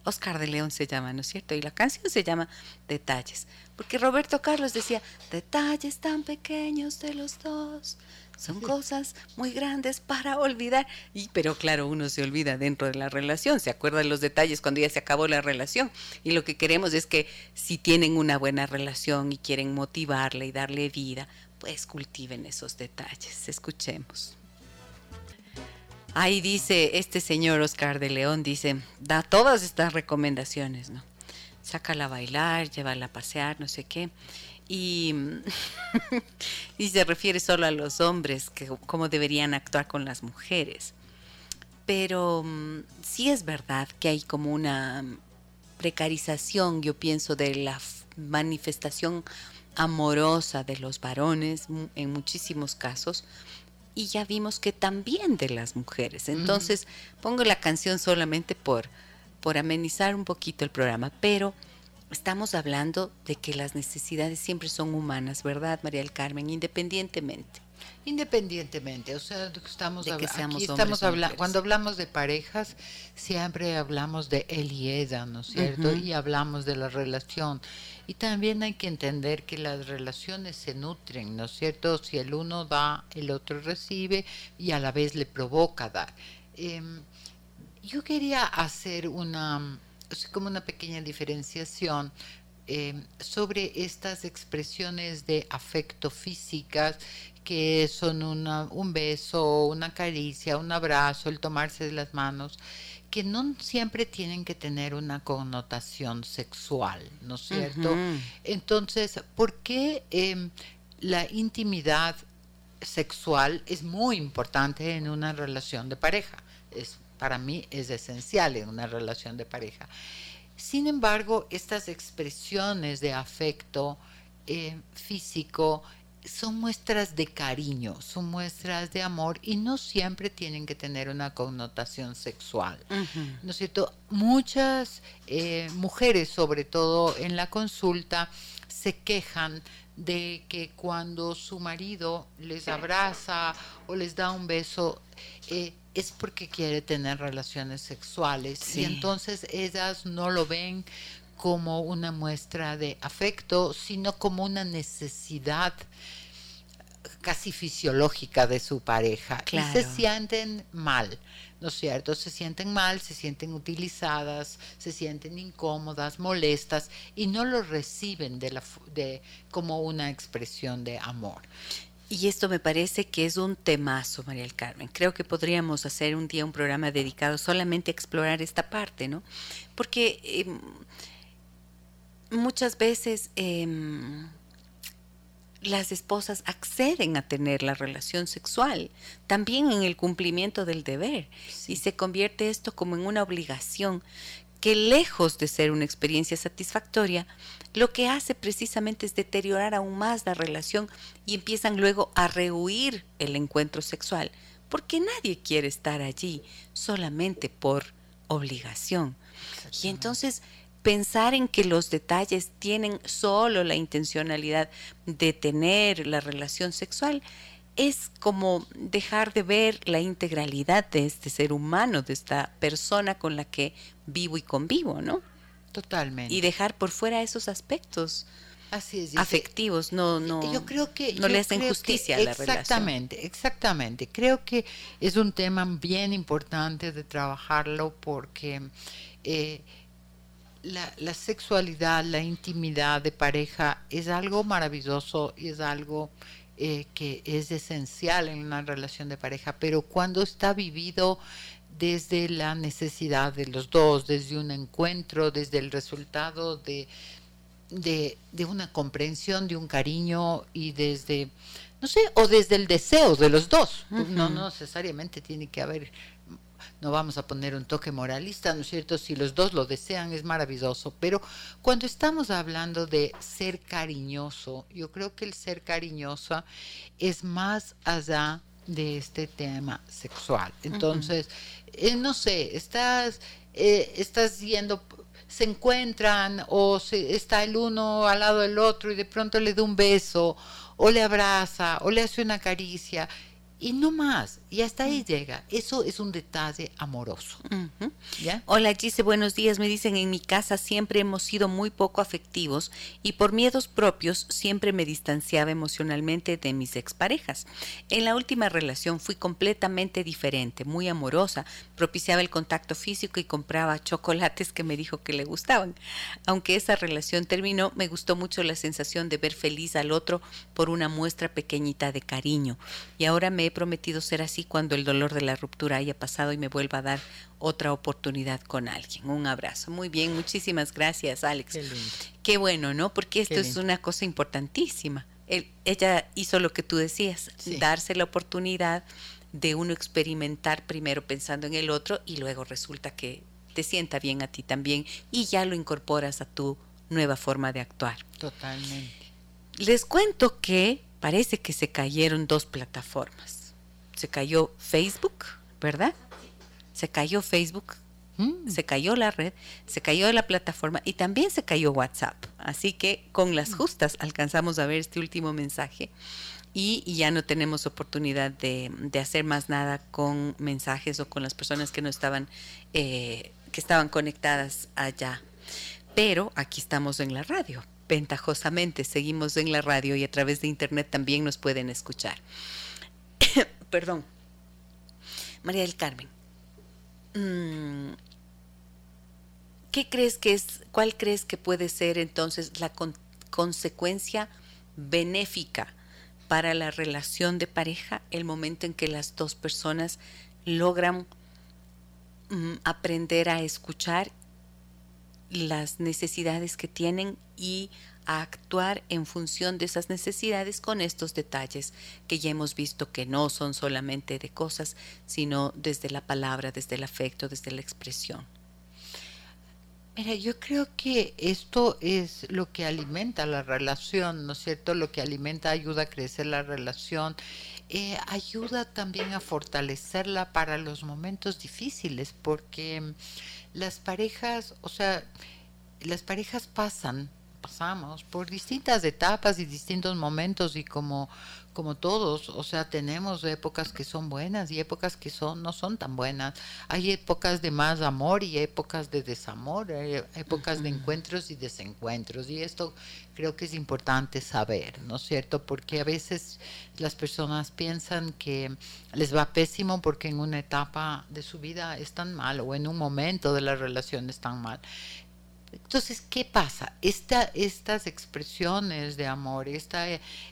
Oscar de León se llama, ¿no es cierto? Y la canción se llama Detalles. Porque Roberto Carlos decía, detalles tan pequeños de los dos, son cosas muy grandes para olvidar. Y, pero claro, uno se olvida dentro de la relación, se acuerda de los detalles cuando ya se acabó la relación. Y lo que queremos es que si tienen una buena relación y quieren motivarle y darle vida, pues cultiven esos detalles. Escuchemos. Ahí dice este señor Oscar de León, dice, da todas estas recomendaciones, ¿no? sácala a bailar, llévala a pasear, no sé qué. Y, y se refiere solo a los hombres, que cómo deberían actuar con las mujeres. Pero mm, sí es verdad que hay como una precarización, yo pienso, de la manifestación amorosa de los varones en muchísimos casos y ya vimos que también de las mujeres. Entonces, pongo la canción solamente por, por amenizar un poquito el programa, pero estamos hablando de que las necesidades siempre son humanas, ¿verdad, María del Carmen? Independientemente. Independientemente, o sea, estamos, de que aquí estamos hablando, cuando hablamos de parejas, siempre hablamos de él y ella, ¿no es cierto? Y hablamos de la relación. Y también hay que entender que las relaciones se nutren, ¿no es cierto? Si el uno da, el otro recibe y a la vez le provoca dar. Em, yo quería hacer una, como una pequeña diferenciación eh, sobre estas expresiones de afecto físicas que son un beso, una caricia, un abrazo, el tomarse de las manos, que no siempre tienen que tener una connotación sexual, ¿no es cierto? Entonces, ¿por qué em, la intimidad sexual es muy importante en una relación de pareja? Es, para mí es esencial en una relación de pareja. Sin embargo, estas expresiones de afecto eh, físico son muestras de cariño, son muestras de amor y no siempre tienen que tener una connotación sexual. ¿No es cierto? Muchas eh, mujeres, sobre todo en la consulta, se quejan de que cuando su marido les abraza o les da un beso, eh, es porque quiere tener relaciones sexuales y entonces ellas no lo ven como una muestra de afecto, sino como una necesidad casi fisiológica de su pareja y se sienten mal, ¿no es cierto? Se sienten mal, se sienten utilizadas, se sienten incómodas, molestas y no lo reciben de la, de, como una expresión de amor. Y esto me parece que es un temazo, María del Carmen. Creo que podríamos hacer un día un programa dedicado solamente a explorar esta parte, ¿no? Porque em, muchas veces em, las esposas acceden a tener la relación sexual, también en el cumplimiento del deber, y se convierte esto como en una obligación que lejos de ser una experiencia satisfactoria, lo que hace precisamente es deteriorar aún más la relación y empiezan luego a rehuir el encuentro sexual, porque nadie quiere estar allí solamente por obligación. Y entonces pensar en que los detalles tienen solo la intencionalidad de tener la relación sexual es como dejar de ver la integralidad de este ser humano, de esta persona con la que vivo y convivo, ¿no? Totalmente. Y dejar por fuera esos aspectos afectivos, no, no, yo creo que, no le hacen justicia a la relación. Exactamente, exactamente. Creo que es un tema bien importante de trabajarlo porque eh, la, la, sexualidad, la intimidad de pareja es algo maravilloso y es algo eh, que es esencial en una relación de pareja, pero cuando está vivido desde la necesidad de los dos, desde un encuentro, desde el resultado de, de, una comprensión, de un cariño y desde, no sé, o desde el deseo de los dos. No, no necesariamente tiene que haber no vamos a poner un toque moralista, ¿no es cierto? Si los dos lo desean es maravilloso, pero cuando estamos hablando de ser cariñoso, yo creo que el ser cariñoso es más allá de este tema sexual. Entonces, eh, no sé, estás, eh, estás yendo se encuentran o se, está el uno al lado del otro y de pronto le da un beso o le abraza o le hace una caricia y no más, y hasta ahí llega. Eso es un detalle amoroso. Hola Gise, buenos días. Me dicen, en mi casa siempre hemos sido muy poco afectivos y por miedos propios siempre me distanciaba emocionalmente de mis exparejas. En la última relación fui completamente diferente, muy amorosa, propiciaba el contacto físico y compraba chocolates que me dijo que le gustaban. Aunque esa relación terminó, me gustó mucho la sensación de ver feliz al otro por una muestra pequeñita de cariño. Y ahora me he prometido ser así cuando el dolor de la ruptura haya pasado y me vuelva a dar otra oportunidad con alguien. Un abrazo. Muy bien, muchísimas gracias, Alex. Qué, bueno, ¿no? Porque esto es una cosa importantísima. ella hizo lo que tú decías, darse la oportunidad de uno experimentar primero pensando en el otro y luego resulta que te sienta bien a ti también y ya lo incorporas a tu nueva forma de actuar. Totalmente. Les cuento que parece que se cayeron dos plataformas se cayó Facebook, ¿verdad? Se cayó Facebook, mm. se cayó la red, se cayó la plataforma y también se cayó WhatsApp. Así que con las mm. justas alcanzamos a ver este último mensaje y, ya no tenemos oportunidad de, hacer más nada con mensajes o con las personas que no estaban, eh, que estaban conectadas allá. Pero aquí estamos en la radio. Ventajosamente seguimos en la radio y a través de internet también nos pueden escuchar perdón, María del Carmen, mm, ¿qué crees que es, cuál crees que puede ser entonces la consecuencia benéfica para la relación de pareja el momento en que las dos personas logran mm, aprender a escuchar las necesidades que tienen y a actuar en función de esas necesidades con estos detalles que ya hemos visto que no son solamente de cosas, sino desde la palabra, desde el afecto, desde la expresión. Mira, yo creo que esto es lo que alimenta la relación, ¿no es cierto? Lo que alimenta, ayuda a crecer la relación, eh, ayuda también a fortalecerla para los momentos difíciles, porque las parejas, o sea, las parejas pasan, pasamos por distintas etapas y distintos momentos y como como todos, o sea, tenemos épocas que son buenas y épocas que son no son tan buenas. Hay épocas de más amor y épocas de desamor, hay épocas de encuentros y desencuentros y esto creo que es importante saber, ¿no es cierto? Porque a veces las personas piensan que les va pésimo porque en una etapa de su vida están mal o en un momento de la relación están mal. Entonces, ¿qué pasa? Esta, estas expresiones de amor, esta,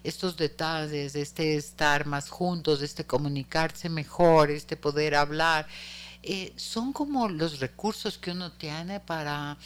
estos detalles, este estar más juntos, este comunicarse mejor, este poder hablar, eh, son como los recursos que uno tiene para,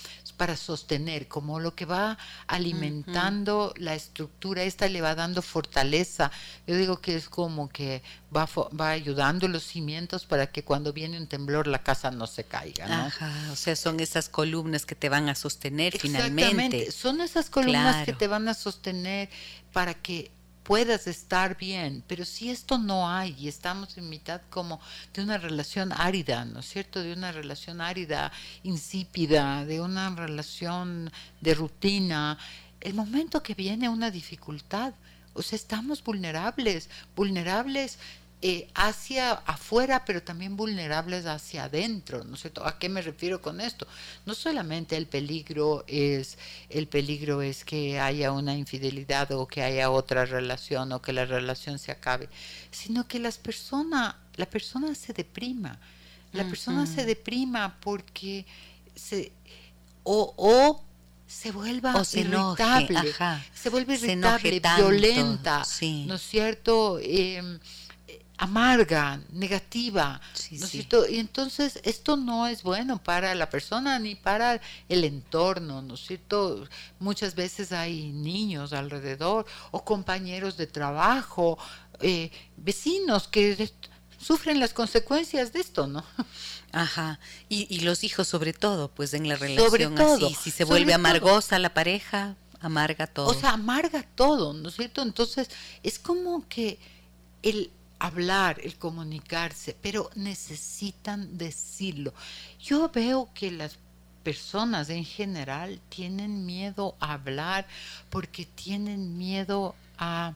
para sostener, como lo que va alimentando la estructura, esta le va dando fortaleza. Yo digo que es como que va, va ayudando los cimientos para que cuando viene un temblor la casa no se caiga. ¿no? Ajá, o sea, son esas columnas que te van a sostener finalmente. Son esas columnas que te van a sostener para que puedas estar bien, pero si esto no hay y estamos en mitad como de una relación árida, ¿no es cierto? De una relación árida, insípida, de una relación de rutina, el momento que viene una dificultad, o sea, estamos vulnerables, vulnerables eh, hacia afuera, pero también vulnerables hacia adentro, ¿no es cierto? ¿A qué me refiero con esto? No solamente el peligro es el peligro es que haya una infidelidad o que haya otra relación o que la relación se acabe, sino que las personas, la persona se deprima, la persona se deprima porque se o, se vuelva irritable, se vuelve irritable, violenta, ¿no es cierto? Eh, amarga, negativa. Y entonces esto no es bueno para la persona ni para el entorno, ¿no es cierto? Muchas veces hay niños alrededor o compañeros de trabajo, eh, vecinos que sufren las consecuencias de esto, ¿no? Ajá, y, los hijos sobre todo, pues en la relación así, si se vuelve amargosa la pareja, amarga todo. O sea, amarga todo, ¿no es cierto? Entonces, es como que el, hablar, el comunicarse, pero necesitan decirlo. Yo veo que las personas en general tienen miedo a hablar porque tienen miedo a,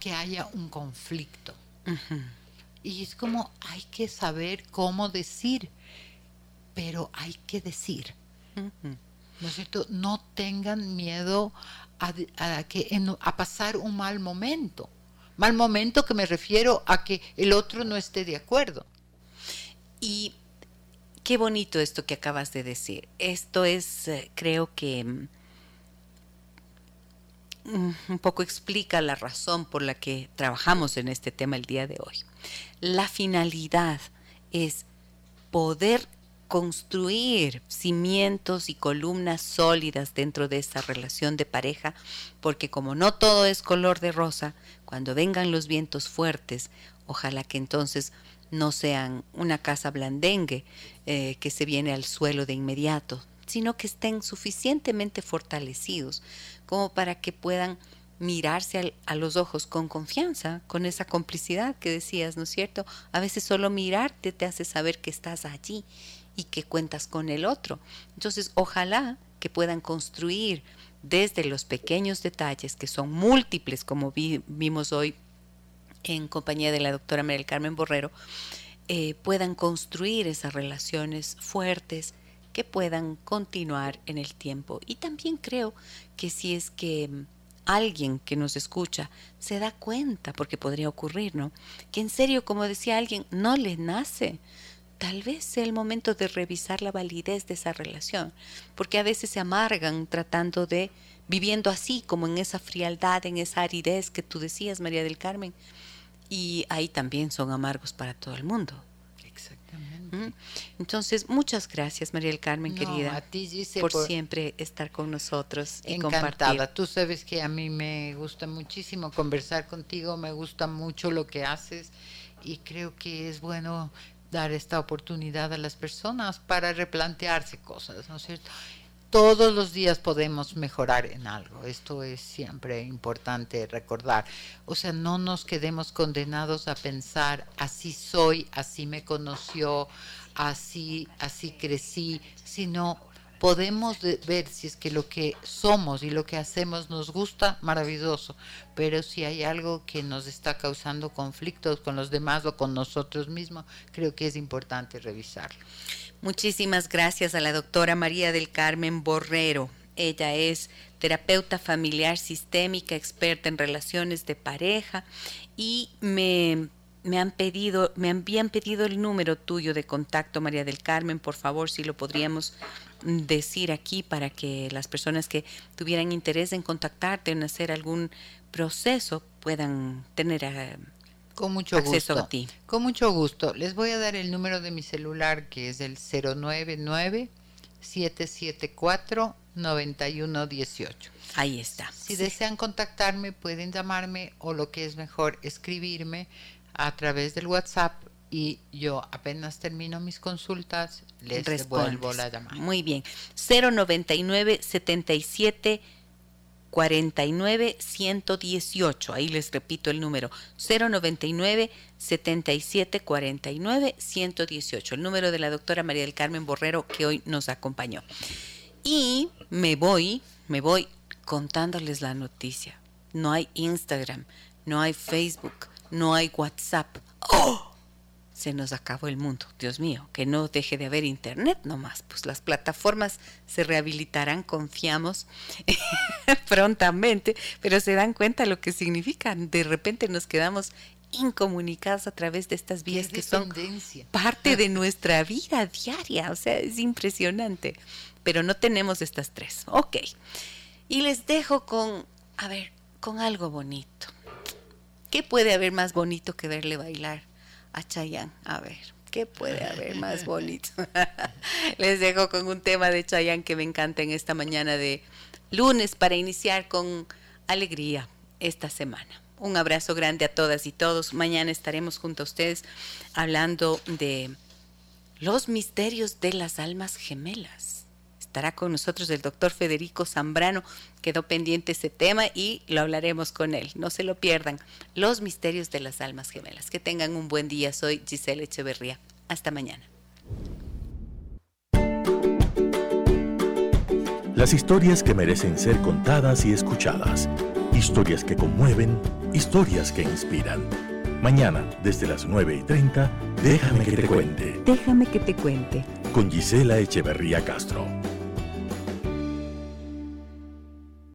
que haya un conflicto. Y es como hay que saber cómo decir, pero hay que decir. ¿No es cierto? No tengan miedo a, que, a pasar un mal momento. Mal momento que me refiero a que el otro no esté de acuerdo. Y qué bonito esto que acabas de decir. Esto es, eh, creo que mm, un poco explica la razón por la que trabajamos en este tema el día de hoy. La finalidad es poder construir cimientos y columnas sólidas dentro de esa relación de pareja, porque como no todo es color de rosa, cuando vengan los vientos fuertes, ojalá que entonces no sean una casa blandengue eh, que se viene al suelo de inmediato, sino que estén suficientemente fortalecidos como para que puedan mirarse a los ojos con confianza, con esa complicidad que decías, ¿no es cierto? A veces solo mirarte te hace saber que estás allí y que cuentas con el otro. Entonces, ojalá que puedan construir desde los pequeños detalles, que son múltiples, como vimos hoy en compañía de la doctora María Carmen Borrero, eh, puedan construir esas relaciones fuertes que puedan continuar en el tiempo. Y también creo que si es que alguien que nos escucha se da cuenta, porque podría ocurrir, ¿no? Que en serio, como decía alguien, no le nace tal vez sea el momento de revisar la validez de esa relación, porque a veces se amargan tratando de viviendo así, como en esa frialdad, en esa aridez que tú decías, María del Carmen, y ahí también son amargos para todo el mundo. Exactamente. Entonces, muchas gracias, María del Carmen, querida, a ti, por, siempre estar con nosotros y encantada. Tú sabes que a mí me gusta muchísimo conversar contigo, me gusta mucho lo que haces y creo que es bueno dar esta oportunidad a las personas para replantearse cosas, ¿no es cierto? todos los días podemos mejorar en algo. Esto es siempre importante recordar. O sea, no nos quedemos condenados a pensar, así soy, así me conoció, así, así crecí, sino podemos ver si es que lo que somos y lo que hacemos nos gusta, maravilloso, pero si hay algo que nos está causando conflictos con los demás o con nosotros mismos, creo que es importante revisarlo. Muchísimas gracias a la doctora María del Carmen Borrero. Ella es terapeuta familiar sistémica, experta en relaciones de pareja y me, me han pedido, me habían pedido el número tuyo de contacto, María del Carmen, por favor, si lo podríamos decir aquí para que las personas que tuvieran interés en contactarte, en hacer algún proceso, puedan tener eh, con mucho gusto. Con mucho gusto. Les voy a dar el número de mi celular que es el 099 774 9118. Ahí está. Si desean contactarme, pueden llamarme o lo que es mejor, escribirme a través del WhatsApp y yo apenas termino mis consultas, les devuelvo la llamada. Muy bien. 099 77 49 118. Ahí les repito el número 099 77 49 118. El número de la doctora María del Carmen Borrero que hoy nos acompañó. Y me voy, me voy contándoles la noticia. No hay Instagram, no hay Facebook, no hay WhatsApp. ¡Oh! Se nos acabó el mundo. Dios mío, que no deje de haber internet nomás. Pues las plataformas se rehabilitarán, confiamos, prontamente, pero se dan cuenta lo que significan. De repente nos quedamos incomunicados a través de estas vías que son parte de nuestra vida diaria. O sea, es impresionante. Pero no tenemos estas tres. Ok. Y les dejo con, a ver, con algo bonito. ¿Qué puede haber más bonito que verle bailar? A Chayanne. A ver, ¿qué puede haber más bonito? Les dejo con un tema de Chayanne que me encanta en esta mañana de lunes para iniciar con alegría esta semana. Un abrazo grande a todas y todos. Mañana estaremos junto a ustedes hablando de los misterios de las almas gemelas estará con nosotros el doctor Federico Zambrano. Quedó pendiente ese tema y lo hablaremos con él. No se lo pierdan. Los misterios de las almas gemelas. Que tengan un buen día. Soy Giselle Echeverría. Hasta mañana. Las historias que merecen ser contadas y escuchadas. Historias que conmueven, historias que inspiran. Mañana, desde las 9 y 30, déjame que te cuente. Déjame que te cuente. Con Gisela Echeverría Castro.